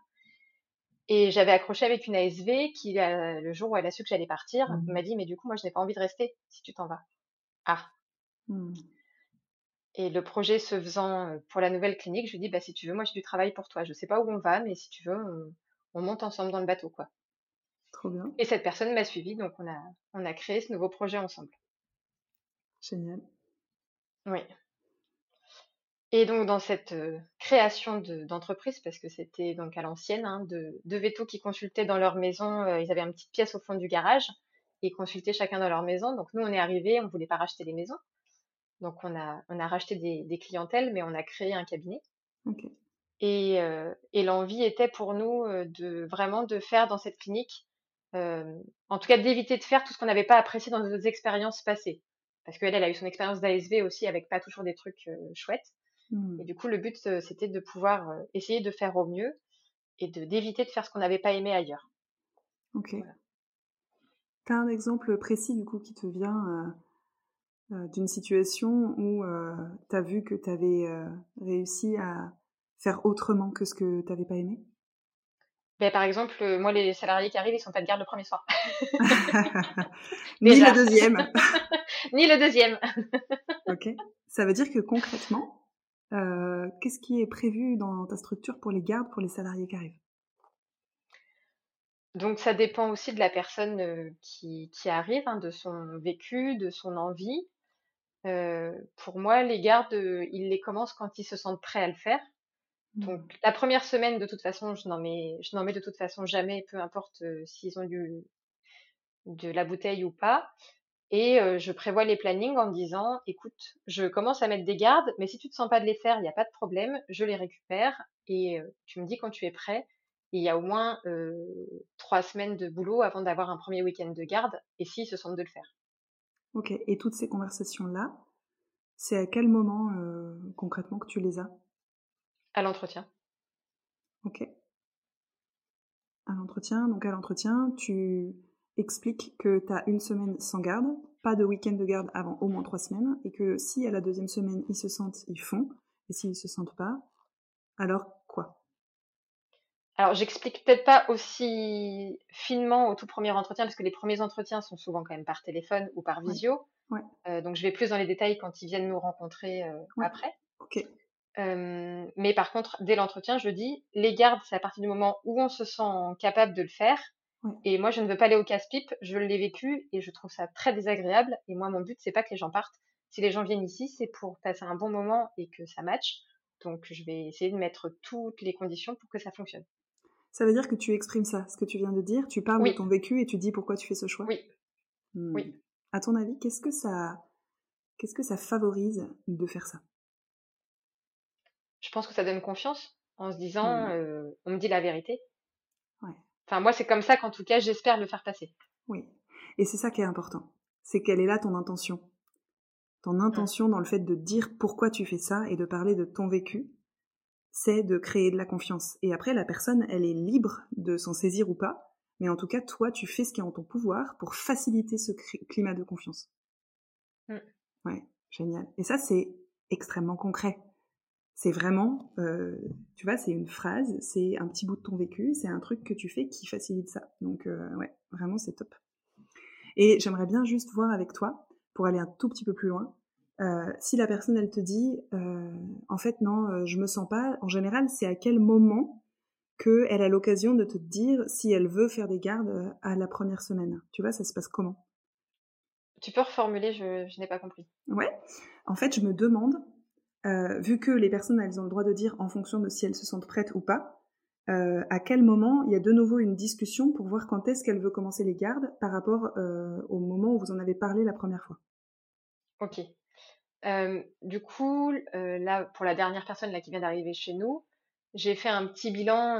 Et j'avais accroché avec une ASV qui, le jour où elle a su que j'allais partir, mmh. m'a dit Mais du coup, moi, je n'ai pas envie de rester si tu t'en vas. Ah. Mmh. Et le projet se faisant pour la nouvelle clinique, je lui dis, bah, si tu veux, moi j'ai du travail pour toi. Je sais pas où on va, mais si tu veux, on, monte ensemble dans le bateau, quoi. Trop bien. Et cette personne m'a suivi, donc on a, on a créé ce nouveau projet ensemble. Génial. Oui. Et donc dans cette euh, création d'entreprise, parce que c'était donc à l'ancienne, hein, de, de vétos qui consultaient dans leur maison, euh, ils avaient une petite pièce au fond du garage, et ils consultaient chacun dans leur maison. Donc nous, on est arrivés, on voulait pas racheter les maisons. Donc on a, on a racheté des, clientèles, mais on a créé un cabinet. Et, euh, et l'envie était pour nous euh, de vraiment de faire dans cette clinique, euh, en tout cas d'éviter de faire tout ce qu'on n'avait pas apprécié dans nos expériences passées. Parce qu'elle, elle a eu son expérience d'ASV aussi avec pas toujours des trucs chouettes. Mmh. Et du coup, le but, c'était de pouvoir essayer de faire au mieux et de d'éviter de faire ce qu'on n'avait pas aimé ailleurs. Ok. Tu as un exemple précis du coup qui te vient euh, d'une situation où euh, tu as vu que tu avais euh, réussi à faire autrement que ce que tu n'avais pas aimé? Ben, Par exemple, moi, les salariés qui arrivent, ils sont pas de garde le premier soir. Ni le deuxième. Ni le deuxième. ok. Ça veut dire que concrètement, qu'est-ce qui est prévu dans ta structure pour les gardes, pour les salariés qui arrivent? Donc ça dépend aussi de la personne qui, qui arrive, hein, de son vécu, de son envie. Euh, pour moi, les gardes, euh, ils les commencent quand ils se sentent prêts à le faire. Donc mmh. la première semaine, de toute façon, je n'en mets, je n'en mets de toute façon jamais, peu importe euh, s'ils ont du, de la bouteille ou pas. Et je prévois les plannings en me disant, écoute, je commence à mettre des gardes, mais si tu te sens pas de les faire, il n'y a pas de problème, je les récupère et tu me dis quand tu es prêt. il y a au moins trois semaines de boulot avant d'avoir un premier week-end de garde, et s'ils se sentent de le faire. Ok, et toutes ces conversations-là, c'est à quel moment euh, concrètement que tu les as? À l'entretien. Ok. À l'entretien, donc à l'entretien, tu expliques que tu as une semaine sans garde, pas de week-end de garde avant au moins trois semaines, et que si à la deuxième semaine ils se sentent, ils font, et s'ils se sentent pas, alors quoi? Alors, j'explique peut-être pas aussi finement au tout premier entretien, parce que les premiers entretiens sont souvent quand même par téléphone ou par visio. Euh, donc, je vais plus dans les détails quand ils viennent nous rencontrer euh, après. Euh, mais par contre, dès l'entretien, je dis, les gardes, c'est à partir du moment où on se sent capable de le faire. Et moi, je ne veux pas aller au casse-pipe. Je l'ai vécu et je trouve ça très désagréable. Et moi, mon but, c'est pas que les gens partent. Si les gens viennent ici, c'est pour passer un bon moment et que ça matche. Donc, je vais essayer de mettre toutes les conditions pour que ça fonctionne. Ça veut dire que tu exprimes ça, ce que tu viens de dire, tu parles de ton vécu et tu dis pourquoi tu fais ce choix. Oui. Hmm. Oui. À ton avis, qu'est-ce que ça, qu'est-ce que ça favorise de faire ça? Je pense que ça donne confiance en se disant, hmm. euh, on me dit la vérité. Ouais. Enfin, moi, c'est comme ça qu'en tout cas, j'espère le faire passer. Oui. Et c'est ça qui est important. C'est quelle est là ton intention? Ton intention dans le fait de dire pourquoi tu fais ça et de parler de ton vécu c'est de créer de la confiance. Et après, la personne, elle est libre de s'en saisir ou pas, mais en tout cas, toi, tu fais ce qui est en ton pouvoir pour faciliter ce climat de confiance. Mm. Ouais, génial. Et ça, c'est extrêmement concret. C'est vraiment, euh, tu vois, c'est une phrase, c'est un petit bout de ton vécu, c'est un truc que tu fais qui facilite ça. Donc, euh, ouais, vraiment, c'est top. Et j'aimerais bien juste voir avec toi, pour aller un tout petit peu plus loin, euh, si la personne, elle te dit, en fait, non, je me sens pas, en général, c'est à quel moment qu'elle a l'occasion de te dire si elle veut faire des gardes à la première semaine? Tu vois, ça se passe comment? Tu peux reformuler, je, je n'ai pas compris. Ouais, en fait, je me demande euh, vu que les personnes, elles ont le droit de dire en fonction de si elles se sentent prêtes ou pas, euh, à quel moment il y a de nouveau une discussion pour voir quand est-ce qu'elle veut commencer les gardes par rapport euh, au moment où vous en avez parlé la première fois? Ok. Du coup, là, pour la dernière personne là, qui vient d'arriver chez nous, j'ai fait un petit bilan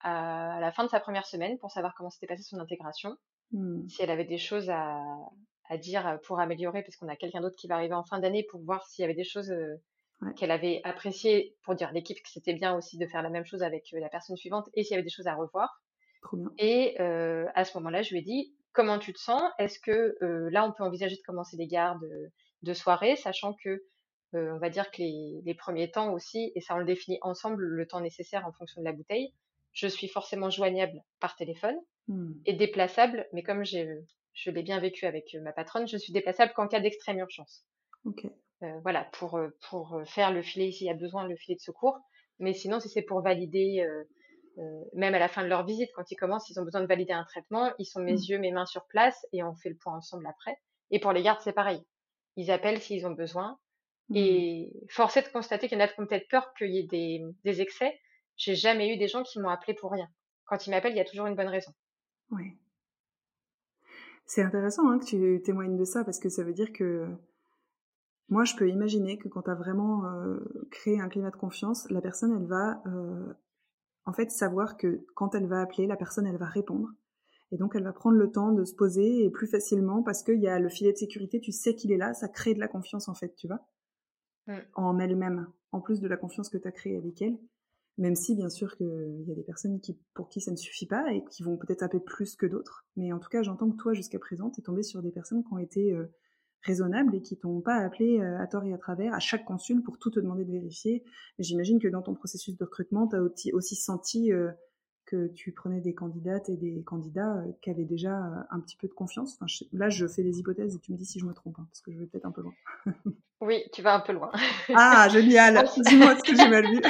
à, la fin de sa première semaine pour savoir comment s'était passée son intégration, hmm. si elle avait des choses à, à dire pour améliorer, parce qu'on a quelqu'un d'autre qui va arriver en fin d'année pour voir s'il y avait des choses qu'elle avait appréciées, pour dire l'équipe que c'était bien aussi de faire la même chose avec la personne suivante, et s'il y avait des choses à revoir. Et à ce moment-là, je lui ai dit, comment tu te sens? Est-ce que là, on peut envisager de commencer les gardes de soirée, sachant que on va dire que les, les, premiers temps aussi, et ça on le définit ensemble, le temps nécessaire en fonction de la bouteille, je suis forcément joignable par téléphone hmm. et déplaçable, mais comme j'ai je l'ai bien vécu avec euh, ma patronne, je suis déplaçable qu'en cas d'extrême urgence. Euh, voilà, pour, euh, pour faire le filet s'il y a besoin, le filet de secours. Mais sinon, si c'est pour valider, même à la fin de leur visite, quand ils commencent, ils ont besoin de valider un traitement, ils sont mes mm. yeux, mes mains sur place et on fait le point ensemble après. Et pour les gardes, c'est pareil. Ils appellent s'ils ont besoin. Mm. Et force est de constater qu'il y en a qui ont peut-être peur qu'il y ait des, des excès. J'ai jamais eu des gens qui m'ont appelé pour rien. Quand ils m'appellent, il y a toujours une bonne raison. Oui. C'est intéressant hein, que tu témoignes de ça parce que ça veut dire que moi, je peux imaginer que quand tu as vraiment euh, créé un climat de confiance, la personne, elle va euh, en fait savoir que quand elle va appeler, la personne, elle va répondre. Et donc, elle va prendre le temps de se poser et plus facilement parce qu'il y a le filet de sécurité, tu sais qu'il est là, ça crée de la confiance en fait, tu vois, mm. en elle-même, en plus de la confiance que tu as créée avec elle. Même si, bien sûr, qu'il y a des personnes qui, pour qui ça ne suffit pas et qui vont peut-être appeler plus que d'autres. Mais en tout cas, j'entends que toi, jusqu'à présent, tu es tombé sur des personnes qui ont été euh, raisonnables et qui t'ont pas appelé euh, à tort et à travers à chaque consul pour tout te demander de vérifier. J'imagine que dans ton processus de recrutement, tu as aussi, aussi senti euh, que tu prenais des candidates et des candidats qui avaient déjà un petit peu de confiance. là, je fais des hypothèses et tu me dis si je me trompe, hein, parce que je vais peut-être un peu loin. oui, tu vas un peu loin. ah, génial Dis-moi ce que j'ai mal vu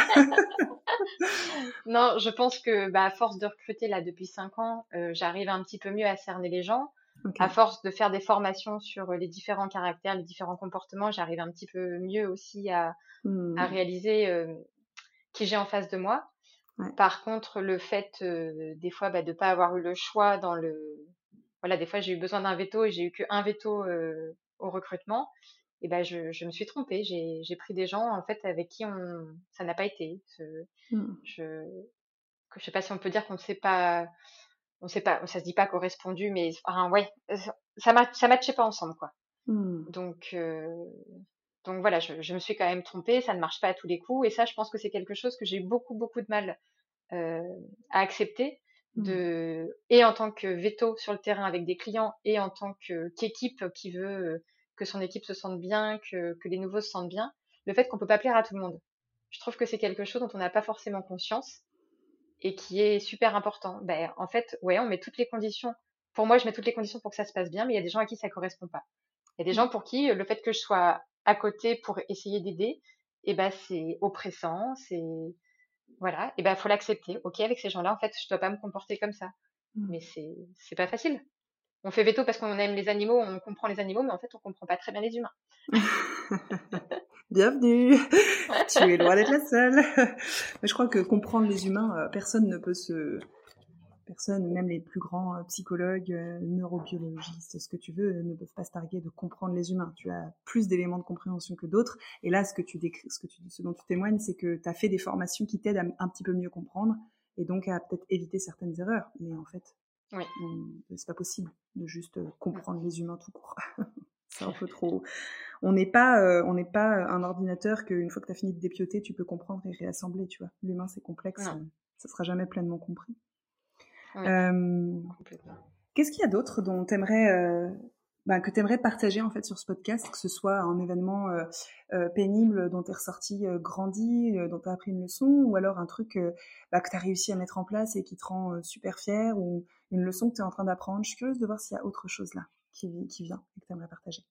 non, je pense que bah, à force de recruter là depuis cinq ans, euh, j'arrive un petit peu mieux à cerner les gens. À force de faire des formations sur les différents caractères, les différents comportements, j'arrive un petit peu mieux aussi à, hmm. réaliser euh, qui j'ai en face de moi. Par contre, le fait euh, des fois bah, de ne pas avoir eu le choix dans le voilà, des fois j'ai eu besoin d'un veto et j'ai eu qu'un veto au recrutement et ben je, je, me suis trompée. J'ai pris des gens en fait avec qui on ça n'a pas été. Mmh. Je je sais pas si on peut dire qu'on ne sait pas on sait pas ça se dit pas correspondu mais enfin, ouais ça ça matchait pas ensemble quoi. Mmh. Donc euh, donc voilà, je, je, me suis quand même trompée, ça ne marche pas à tous les coups et ça je pense que c'est quelque chose que j'ai eu beaucoup beaucoup de mal euh, à accepter mmh. de et en tant que veto sur le terrain avec des clients et en tant qu'équipe qui veut que son équipe se sente bien, que, que les nouveaux se sentent bien, le fait qu'on peut pas plaire à tout le monde. Je trouve que c'est quelque chose dont on n'a pas forcément conscience et qui est super important. Ben, en fait, ouais, on met toutes les conditions. Pour moi, je mets toutes les conditions pour que ça se passe bien, mais il y a des gens à qui ça correspond pas. Il y a des gens pour qui le fait que je sois à côté pour essayer d'aider, eh ben c'est oppressant, c'est voilà, et ben faut l'accepter. Ok, avec ces gens-là, en fait, je dois pas me comporter comme ça. Mmh. Mais c'est c'est pas facile on fait veto parce qu'on aime les animaux, on comprend les animaux, mais en fait, on comprend pas très bien les humains. Bienvenue. tu es loin d'être la seule. mais je crois que comprendre les humains, euh, personne ne peut se, personne, même les plus grands euh, psychologues, euh, neurobiologistes, ce que tu veux, ne peuvent pas se targuer de comprendre les humains. Tu as plus d'éléments de compréhension que d'autres. Et là, ce que tu décris, ce que tu, ce dont tu témoignes, c'est que tu as fait des formations qui t'aident à un petit peu mieux comprendre et donc à peut-être éviter certaines erreurs. Mais en fait, oui. C'est pas possible de juste euh, comprendre les humains tout court. c'est un peu trop. On n'est pas, euh, on n'est pas un ordinateur qu'une fois que tu as fini de dépioter, tu peux comprendre et réassembler. Tu vois, l'humain c'est complexe, euh, ça sera jamais pleinement compris. Qu'est-ce qu'il y a d'autre dont tu aimerais bah, que tu aimerais partager en fait sur ce podcast, que ce soit un événement euh, euh, pénible dont tu es ressorti euh, grandi, dont tu as appris une leçon, ou alors un truc bah, que tu as réussi à mettre en place et qui te rend super fier, ou une leçon que tu es en train d'apprendre. Je suis curieuse de voir s'il y a autre chose là qui, qui vient et que tu aimerais partager.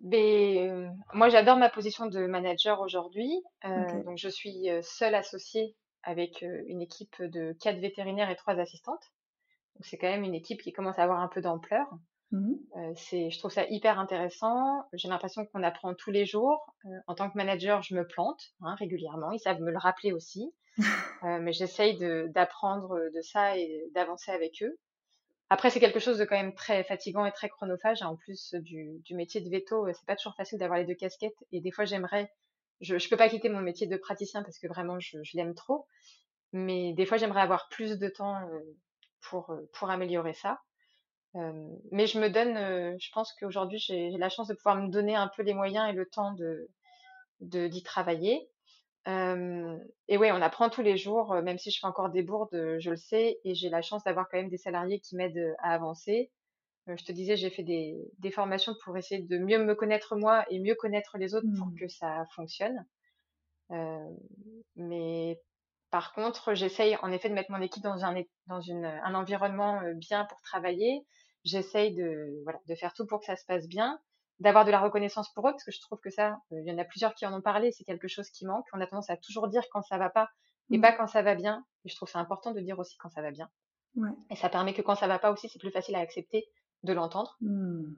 Ben, moi, j'adore ma position de manager aujourd'hui. Donc, je suis seule associée avec une équipe de quatre vétérinaires et trois assistantes. Donc, c'est quand même une équipe qui commence à avoir un peu d'ampleur. Mmh euh, c'est, je trouve ça hyper intéressant. J'ai l'impression qu'on apprend tous les jours. Euh, en tant que manager, je me plante hein, régulièrement. Ils savent me le rappeler aussi. Euh, mais j'essaye de, d'apprendre de ça et d'avancer avec eux. Après, c'est quelque chose de quand même très fatigant et très chronophage. Hein. En plus du, du métier de veto, c'est pas toujours facile d'avoir les deux casquettes. Et des fois, j'aimerais, je, je peux pas quitter mon métier de praticien parce que vraiment, je, l'aime trop. Mais des fois, j'aimerais avoir plus de temps pour, pour améliorer ça mais je me donne, je pense qu'aujourd'hui j'ai la chance de pouvoir me donner un peu les moyens et le temps d'y travailler. et oui, on apprend tous les jours, même si je fais encore des bourdes, je le sais, et j'ai la chance d'avoir quand même des salariés qui m'aident à avancer. Je te disais, j'ai fait des, des, formations pour essayer de mieux me connaître moi et mieux connaître les autres pour mmh. que ça fonctionne. mais par contre, j'essaye en effet de mettre mon équipe dans un, dans une, un environnement bien pour travailler j'essaye de, voilà, de faire tout pour que ça se passe bien, d'avoir de la reconnaissance pour eux, parce que je trouve que ça, euh, il y en a plusieurs qui en ont parlé, c'est quelque chose qui manque. On a tendance à toujours dire quand ça va pas et mmh. pas quand ça va bien. Et je trouve c'est important de dire aussi quand ça va bien. Ouais. Et ça permet que quand ça va pas aussi, c'est plus facile à accepter de l'entendre. Mmh.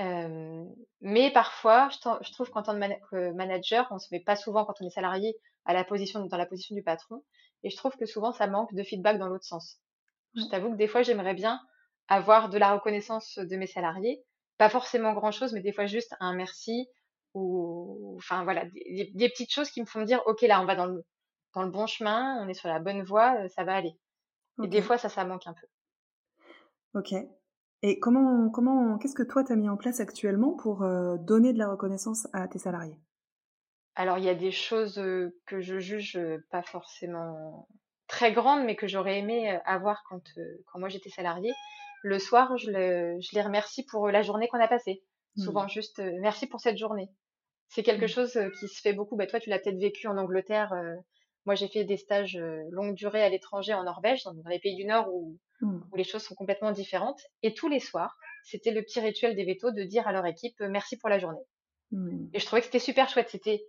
Euh, mais parfois, je, je trouve qu'en tant que manager, on se met pas souvent quand on est salarié à la position dans la position du patron, et je trouve que souvent ça manque de feedback dans l'autre sens. Je t'avoue que des fois, j'aimerais bien avoir de la reconnaissance de mes salariés. Pas forcément grand chose, mais des fois juste un merci ou, enfin voilà, des, petites choses qui me font dire, ok, là, on va dans le, dans le bon chemin, on est sur la bonne voie, ça va aller. Et des fois, ça, ça manque un peu. Ok. Et comment, comment, qu'est-ce que toi, tu as mis en place actuellement pour euh, donner de la reconnaissance à tes salariés? Alors, il y a des choses euh, que je juge pas forcément très grandes, mais que j'aurais aimé avoir quand, quand moi j'étais salariée le soir, je, les remercie pour la journée qu'on a passée. Mmh. Souvent, juste merci pour cette journée. C'est quelque mmh. chose qui se fait beaucoup. Bah, toi, tu l'as peut-être vécu en Angleterre. Euh, moi, j'ai fait des stages longue durée à l'étranger en Norvège, dans, les pays du Nord où, mmh. où, les choses sont complètement différentes. Et tous les soirs, c'était le petit rituel des vétos de dire à leur équipe merci pour la journée. Et je trouvais que c'était super chouette. C'était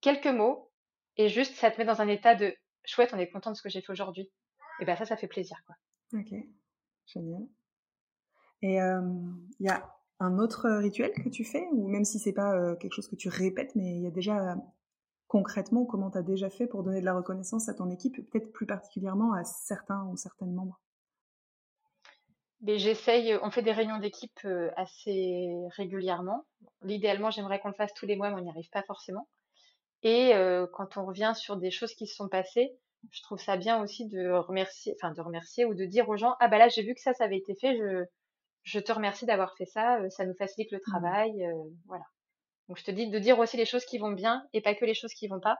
quelques mots et juste ça te met dans un état de chouette, on est content de ce que j'ai fait aujourd'hui. Et ben ça, ça fait plaisir. Quoi. Ok. Génial. Et il y a un autre rituel que tu fais, ou même si c'est pas quelque chose que tu répètes, mais il y a déjà concrètement comment tu as déjà fait pour donner de la reconnaissance à ton équipe, peut-être plus particulièrement à certains ou certaines membres? Mais j'essaye, on fait des réunions d'équipe assez régulièrement. L'idéalement, j'aimerais qu'on le fasse tous les mois, mais on n'y arrive pas forcément. Et quand on revient sur des choses qui se sont passées, je trouve ça bien aussi de remercier, enfin de remercier ou de dire aux gens ah bah là j'ai vu que ça ça avait été fait, je je te remercie d'avoir fait ça, euh, ça nous facilite le mmh. travail, euh, voilà. Donc je te dis de dire aussi les choses qui vont bien et pas que les choses qui vont pas,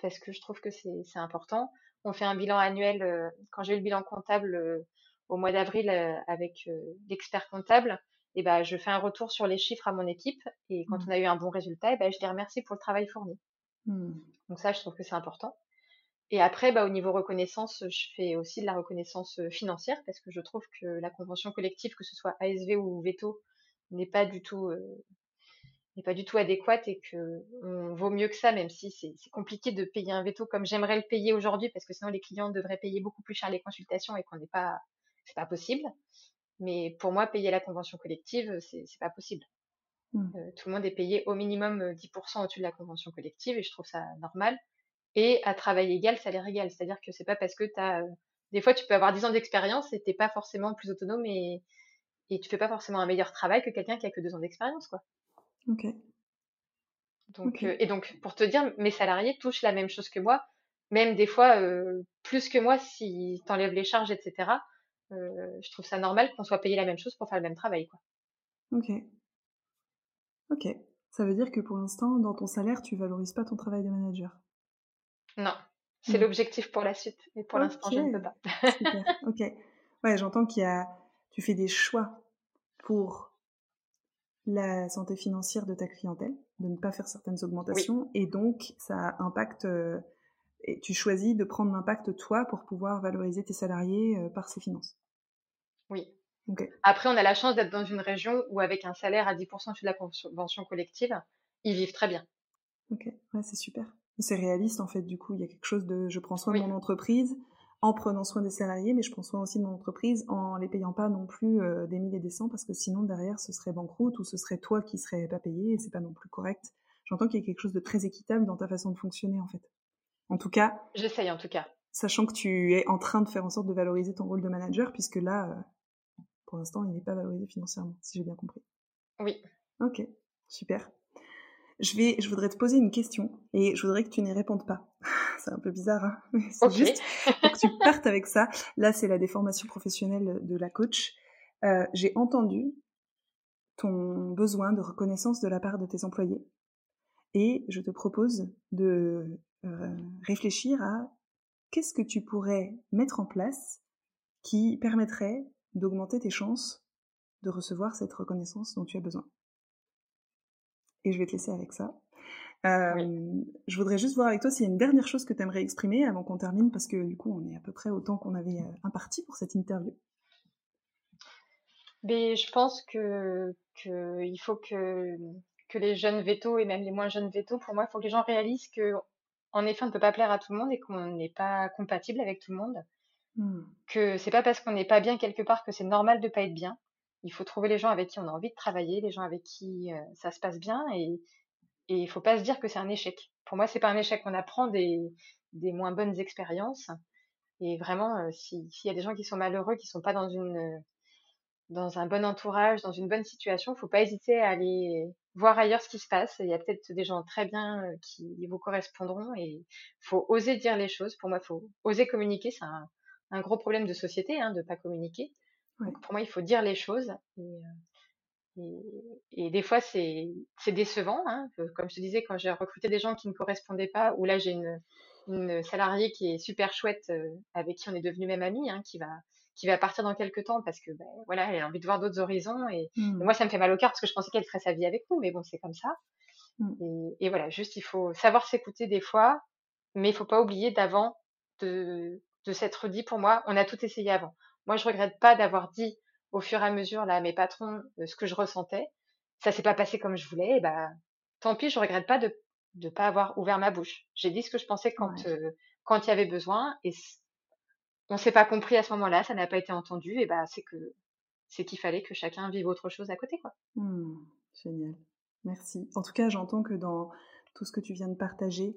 parce que je trouve que c'est c'est important. On fait un bilan annuel. Euh, quand j'ai eu le bilan comptable au mois d'avril avec l'expert comptable, et ben je fais un retour sur les chiffres à mon équipe et quand mmh. on a eu un bon résultat, et ben je les remercie pour le travail fourni. Mmh. Donc ça, je trouve que c'est important. Et après, bah, au niveau reconnaissance, je fais aussi de la reconnaissance financière parce que je trouve que la convention collective, que ce soit ASV ou veto, n'est pas du tout n'est pas du tout adéquate et que on vaut mieux que ça, même si c'est compliqué de payer un veto comme j'aimerais le payer aujourd'hui parce que sinon les clients devraient payer beaucoup plus cher les consultations et qu'on n'est pas c'est pas possible. Mais pour moi, payer la convention collective, c'est pas possible. Mmh. tout le monde est payé au minimum 10% au-dessus de la convention collective et je trouve ça normal et à travail égal, salaire égal. C'est-à-dire que c'est pas parce que tu as. Des fois, tu peux avoir 10 ans d'expérience et t'es pas forcément plus autonome et, et tu fais pas forcément un meilleur travail que quelqu'un qui a que 2 ans d'expérience, quoi. Ok. Donc, euh, et donc, pour te dire, mes salariés touchent la même chose que moi, même des fois euh, plus que moi si t'enlèves les charges, etc. Euh, je trouve ça normal qu'on soit payé la même chose pour faire le même travail, quoi. Ok. Ok. Ça veut dire que pour l'instant, dans ton salaire, tu valorises pas ton travail de manager? Non, c'est mmh. l'objectif pour la suite. Mais pour l'instant, je ne peux pas. Super. Ok. Ouais, j'entends qu'il y a, tu fais des choix pour la santé financière de ta clientèle, de ne pas faire certaines augmentations, et donc ça impacte, euh, et tu choisis de prendre l'impact toi pour pouvoir valoriser tes salariés euh, par ces finances. Oui. Après, on a la chance d'être dans une région où avec un salaire à 10% de la convention collective, ils vivent très bien. Ok, ouais, c'est super. C'est réaliste en fait, du coup, il y a quelque chose de je prends soin de mon entreprise, en prenant soin des salariés, mais je prends soin aussi de mon entreprise en les payant pas non plus euh, des milliers et des cents parce que sinon derrière ce serait banqueroute ou ce serait toi qui serais pas payé et c'est pas non plus correct. J'entends qu'il y a quelque chose de très équitable dans ta façon de fonctionner en fait. En tout cas. J'essaye en tout cas. Sachant que tu es en train de faire en sorte de valoriser ton rôle de manager puisque là, euh, pour l'instant, il n'est pas valorisé financièrement, si j'ai bien compris. Oui. Ok, super. Je, vais, je voudrais te poser une question et je voudrais que tu n'y répondes pas. c'est un peu bizarre, hein c'est juste pour que tu partes avec ça. Là, c'est la déformation professionnelle de la coach. Euh, J'ai entendu ton besoin de reconnaissance de la part de tes employés et je te propose de euh, réfléchir à qu'est-ce que tu pourrais mettre en place qui permettrait d'augmenter tes chances de recevoir cette reconnaissance dont tu as besoin et je vais te laisser avec ça. Euh, je voudrais juste voir avec toi s'il y a une dernière chose que tu aimerais exprimer avant qu'on termine, parce que du coup, on est à peu près au temps qu'on avait euh, imparti pour cette interview. Mais je pense que, que il faut que, que les jeunes vétos et même les moins jeunes vétos, pour moi, il faut que les gens réalisent que, en effet, on ne peut pas plaire à tout le monde et qu'on n'est pas compatible avec tout le monde. Hmm. Que c'est pas parce qu'on n'est pas bien quelque part que c'est normal de pas être bien. Il faut trouver les gens avec qui on a envie de travailler, les gens avec qui euh, ça se passe bien et il faut pas se dire que c'est un échec. Pour moi, c'est pas un échec. On apprend des, moins bonnes expériences. Et vraiment, euh, s'il y a des gens qui sont malheureux, qui sont pas dans une dans un bon entourage, dans une bonne situation, faut pas hésiter à aller voir ailleurs ce qui se passe. Il y a peut-être des gens très bien euh, qui vous correspondront et faut oser dire les choses. Pour moi, faut oser communiquer. C'est un, un, gros problème de société, hein, de pas communiquer pour moi, il faut dire les choses. Et, euh, et, des fois, c'est décevant. Hein. Comme je te disais, quand j'ai recruté des gens qui ne correspondaient pas, ou là, j'ai une, une salariée qui est super chouette, euh, avec qui on est devenu même amis, hein, qui va qui va partir dans quelques temps parce que ben, voilà, elle a envie de voir d'autres horizons et, mmh. moi ça me fait mal au cœur parce que je pensais qu'elle ferait sa vie avec nous, mais bon c'est comme ça. Mmh. Et, et, voilà, juste il faut savoir s'écouter des fois, mais il faut pas oublier d'avant de, de s'être dit pour moi, on a tout essayé avant. Moi, je regrette pas d'avoir dit au fur et à mesure là à mes patrons euh, ce que je ressentais. Ça s'est pas passé comme je voulais, et bah tant pis, je regrette pas de ne pas avoir ouvert ma bouche. J'ai dit ce que je pensais quand euh, quand il y avait besoin et on s'est pas compris à ce moment-là, ça n'a pas été entendu et bah c'est que c'est qu'il fallait que chacun vive autre chose à côté quoi. Mmh, génial. Merci. En tout cas, j'entends que dans tout ce que tu viens de partager,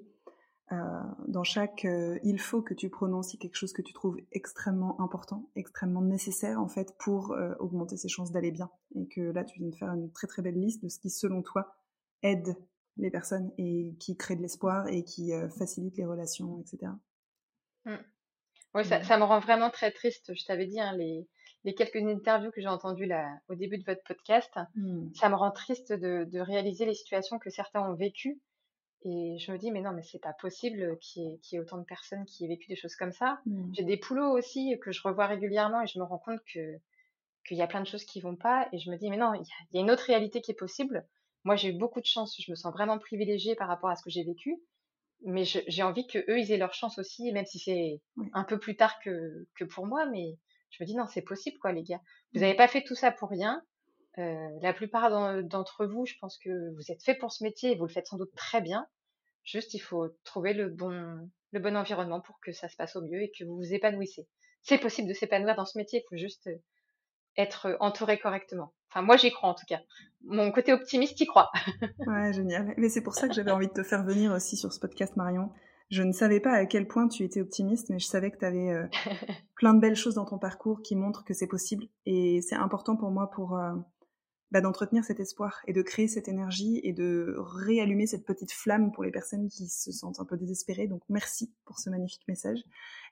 euh, dans chaque euh, il faut que tu prononces quelque chose que tu trouves extrêmement important, extrêmement nécessaire en fait pour euh, augmenter ses chances d'aller bien. Et que là, tu viens de faire une très très belle liste de ce qui, selon toi, aide les personnes et qui crée de l'espoir et qui facilite les relations, etc. Mmh. Oui, ça, ça, me rend vraiment très triste. Je t'avais dit, hein, les, les, quelques interviews que j'ai entendues là, au début de votre podcast, mmh. ça me rend triste de, de, réaliser les situations que certains ont vécues et je me dis, mais non, mais c'est pas possible qu'il y, ait autant de personnes qui aient vécu des choses comme ça. Mmh. J'ai des poulots aussi que je revois régulièrement et je me rends compte que qu'il y a plein de choses qui vont pas. Et je me dis, mais non, il y, a une autre réalité qui est possible. Moi, j'ai eu beaucoup de chance. Je me sens vraiment privilégiée par rapport à ce que j'ai vécu. Mais j'ai envie que eux, ils aient leur chance aussi, même si c'est un peu plus tard que, que pour moi. Mais je me dis, non, c'est possible, quoi, les gars. Vous n'avez mmh. pas fait tout ça pour rien. Euh, la plupart d'entre vous, je pense que vous êtes fait pour ce métier et vous le faites sans doute très bien. Juste, il faut trouver le bon, le bon environnement pour que ça se passe au mieux et que vous vous épanouissez. C'est possible de s'épanouir dans ce métier, il faut juste euh, être entouré correctement. Enfin, moi, j'y crois en tout cas. Mon côté optimiste y croit. ouais, génial. Mais c'est pour ça que j'avais envie de te faire venir aussi sur ce podcast, Marion. Je ne savais pas à quel point tu étais optimiste, mais je savais que tu avais euh, plein de belles choses dans ton parcours qui montrent que c'est possible. Et c'est important pour moi pour, euh, bah, d'entretenir cet espoir et de créer cette énergie et de réallumer cette petite flamme pour les personnes qui se sentent un peu désespérées. Donc merci pour ce magnifique message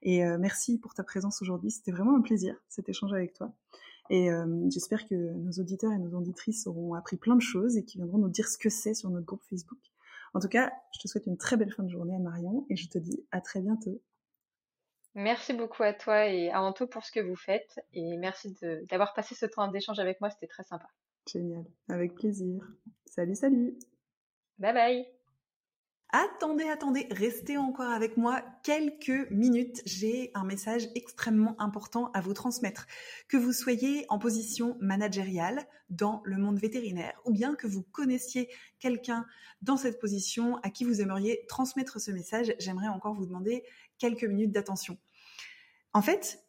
et euh, merci pour ta présence aujourd'hui. C'était vraiment un plaisir cet échange avec toi. Et euh, j'espère que nos auditeurs et nos auditrices auront appris plein de choses et qui viendront nous dire ce que c'est sur notre groupe Facebook. En tout cas, je te souhaite une très belle fin de journée, Marion, et je te dis à très bientôt. Merci beaucoup à toi et à Anto pour ce que vous faites. Et merci d'avoir passé ce temps d'échange avec moi, c'était très sympa. Génial, avec plaisir. Salut, salut. Bye bye. Attendez, attendez, restez encore avec moi quelques minutes. J'ai un message extrêmement important à vous transmettre. Que vous soyez en position managériale dans le monde vétérinaire ou bien que vous connaissiez quelqu'un dans cette position à qui vous aimeriez transmettre ce message, j'aimerais encore vous demander quelques minutes d'attention. En fait,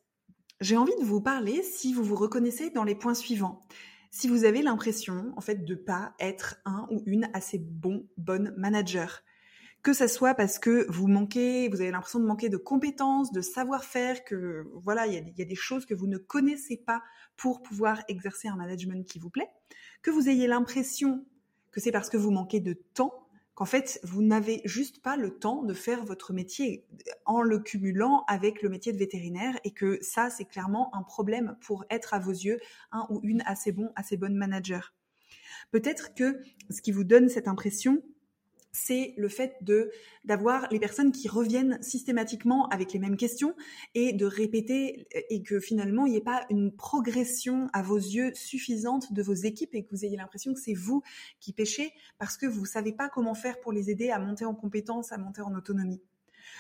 j'ai envie de vous parler si vous vous reconnaissez dans les points suivants si vous avez l'impression en fait de pas être un ou une assez bon bonne manager que ça soit parce que vous manquez, vous avez l'impression de manquer de compétences, de savoir-faire, que voilà, il y, a, des choses que vous ne connaissez pas pour pouvoir exercer un management qui vous plaît, que vous ayez l'impression que c'est parce que vous manquez de temps, qu'en fait vous n'avez juste pas le temps de faire votre métier en le cumulant avec le métier de vétérinaire et que ça c'est clairement un problème pour être à vos yeux un ou une assez bon, assez bonne manager. Peut-être que ce qui vous donne cette impression, c'est le fait de d'avoir les personnes qui reviennent systématiquement avec les mêmes questions et de répéter et que finalement il n'y ait pas une progression à vos yeux suffisante de vos équipes et que vous ayez l'impression que c'est vous qui pêchez parce que vous ne savez pas comment faire pour les aider à monter en compétence, à monter en autonomie.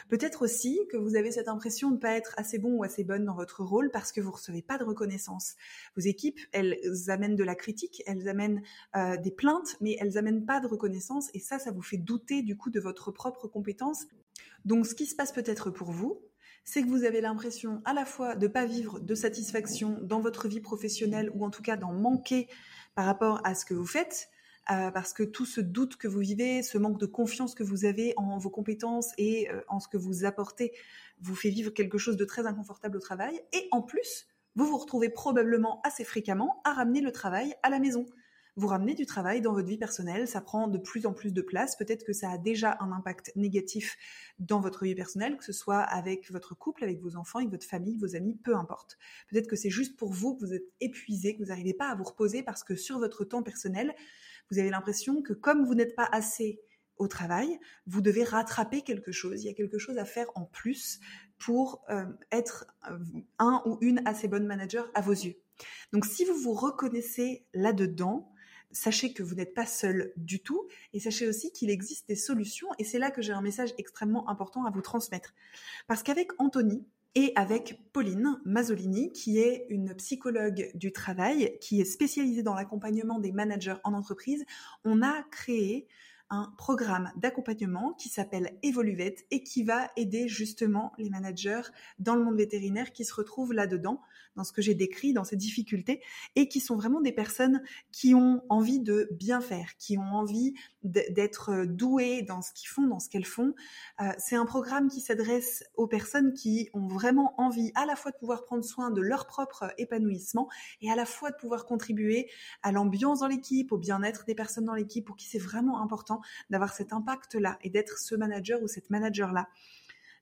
Peut-être aussi que vous avez cette impression de ne pas être assez bon ou assez bonne dans votre rôle parce que vous recevez pas de reconnaissance. Vos équipes, elles amènent de la critique, elles amènent euh, des plaintes, mais elles amènent pas de reconnaissance et ça, ça vous fait douter du coup de votre propre compétence. Donc, ce qui se passe peut-être pour vous, c'est que vous avez l'impression à la fois de pas vivre de satisfaction dans votre vie professionnelle ou en tout cas d'en manquer par rapport à ce que vous faites, euh, parce que tout ce doute que vous vivez, ce manque de confiance que vous avez en vos compétences et euh, en ce que vous apportez, vous fait vivre quelque chose de très inconfortable au travail. Et en plus, vous vous retrouvez probablement assez fréquemment à ramener le travail à la maison. Vous ramenez du travail dans votre vie personnelle, ça prend de plus en plus de place. Peut-être que ça a déjà un impact négatif dans votre vie personnelle, que ce soit avec votre couple, avec vos enfants, avec votre famille, vos amis, peu importe. Peut-être que c'est juste pour vous que vous êtes épuisé, que vous n'arrivez pas à vous reposer parce que sur votre temps personnel, vous avez l'impression que comme vous n'êtes pas assez au travail, vous devez rattraper quelque chose. Il y a quelque chose à faire en plus pour euh, être euh, un ou une assez bonne manager à vos yeux. Donc si vous vous reconnaissez là-dedans, sachez que vous n'êtes pas seul du tout et sachez aussi qu'il existe des solutions et c'est là que j'ai un message extrêmement important à vous transmettre. Parce qu'avec Anthony, et avec Pauline Mazzolini, qui est une psychologue du travail, qui est spécialisée dans l'accompagnement des managers en entreprise. On a créé un programme d'accompagnement qui s'appelle Evoluvette et qui va aider justement les managers dans le monde vétérinaire qui se retrouvent là-dedans, dans ce que j'ai décrit, dans ces difficultés, et qui sont vraiment des personnes qui ont envie de bien faire, qui ont envie d'être douées dans ce qu'ils font, dans ce qu'elles font. Euh, c'est un programme qui s'adresse aux personnes qui ont vraiment envie à la fois de pouvoir prendre soin de leur propre épanouissement et à la fois de pouvoir contribuer à l'ambiance dans l'équipe, au bien-être des personnes dans l'équipe, pour qui c'est vraiment important d'avoir cet impact-là et d'être ce manager ou cette manager-là.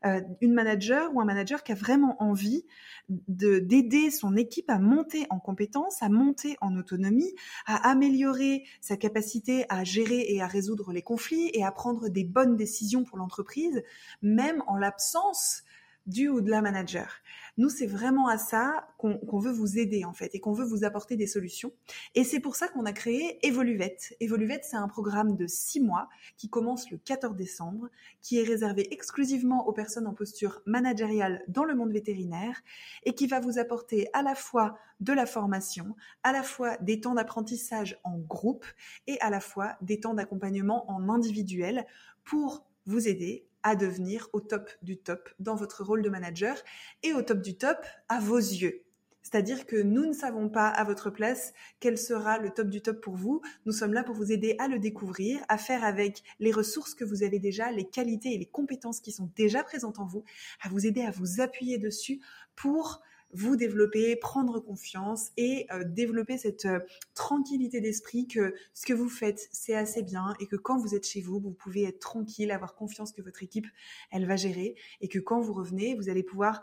Euh, une manager ou un manager qui a vraiment envie de d'aider son équipe à monter en compétence, à monter en autonomie, à améliorer sa capacité à gérer et à résoudre les conflits et à prendre des bonnes décisions pour l'entreprise, même en l'absence du ou de la manager. Nous, c'est vraiment à ça qu'on veut vous aider en fait et qu'on veut vous apporter des solutions. Et c'est pour ça qu'on a créé Evoluvette. Evoluvette, c'est un programme de six mois qui commence le 14 décembre, qui est réservé exclusivement aux personnes en posture managériale dans le monde vétérinaire et qui va vous apporter à la fois de la formation, à la fois des temps d'apprentissage en groupe et à la fois des temps d'accompagnement en individuel pour vous aider à devenir au top du top dans votre rôle de manager et au top du top à vos yeux. C'est-à-dire que nous ne savons pas à votre place quel sera le top du top pour vous. Nous sommes là pour vous aider à le découvrir, à faire avec les ressources que vous avez déjà, les qualités et les compétences qui sont déjà présentes en vous, à vous aider à vous appuyer dessus pour vous développer, prendre confiance et euh, développer cette euh, tranquillité d'esprit que ce que vous faites, c'est assez bien et que quand vous êtes chez vous, vous pouvez être tranquille, avoir confiance que votre équipe, elle va gérer et que quand vous revenez, vous allez pouvoir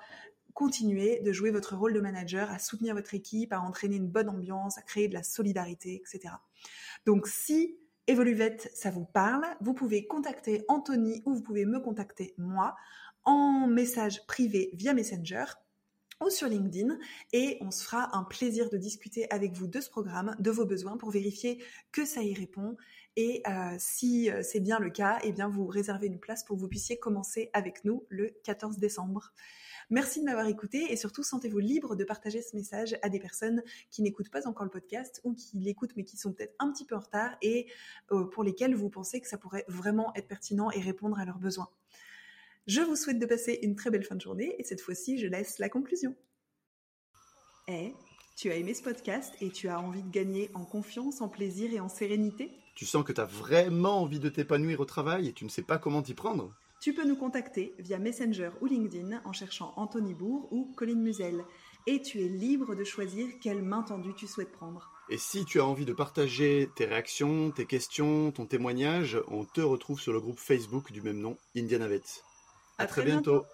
continuer de jouer votre rôle de manager, à soutenir votre équipe, à entraîner une bonne ambiance, à créer de la solidarité, etc. Donc si Evoluvette, ça vous parle, vous pouvez contacter Anthony ou vous pouvez me contacter moi en message privé via Messenger ou sur LinkedIn et on se fera un plaisir de discuter avec vous de ce programme, de vos besoins pour vérifier que ça y répond et euh, si euh, c'est bien le cas, eh vous réservez une place pour que vous puissiez commencer avec nous le 14 décembre. Merci de m'avoir écouté et surtout sentez-vous libre de partager ce message à des personnes qui n'écoutent pas encore le podcast ou qui l'écoutent mais qui sont peut-être un petit peu en retard et euh, pour lesquelles vous pensez que ça pourrait vraiment être pertinent et répondre à leurs besoins. Je vous souhaite de passer une très belle fin de journée et cette fois-ci je laisse la conclusion. Eh, tu as aimé ce podcast et tu as envie de gagner en confiance, en plaisir et en sérénité? Tu sens que tu as vraiment envie de t'épanouir au travail et tu ne sais pas comment t'y prendre? Tu peux nous contacter via Messenger ou LinkedIn en cherchant Anthony Bourg ou Colline Musel. Et tu es libre de choisir quelle main tendue tu souhaites prendre. Et si tu as envie de partager tes réactions, tes questions, ton témoignage, on te retrouve sur le groupe Facebook du même nom, Indianavet. À, très, bientôt.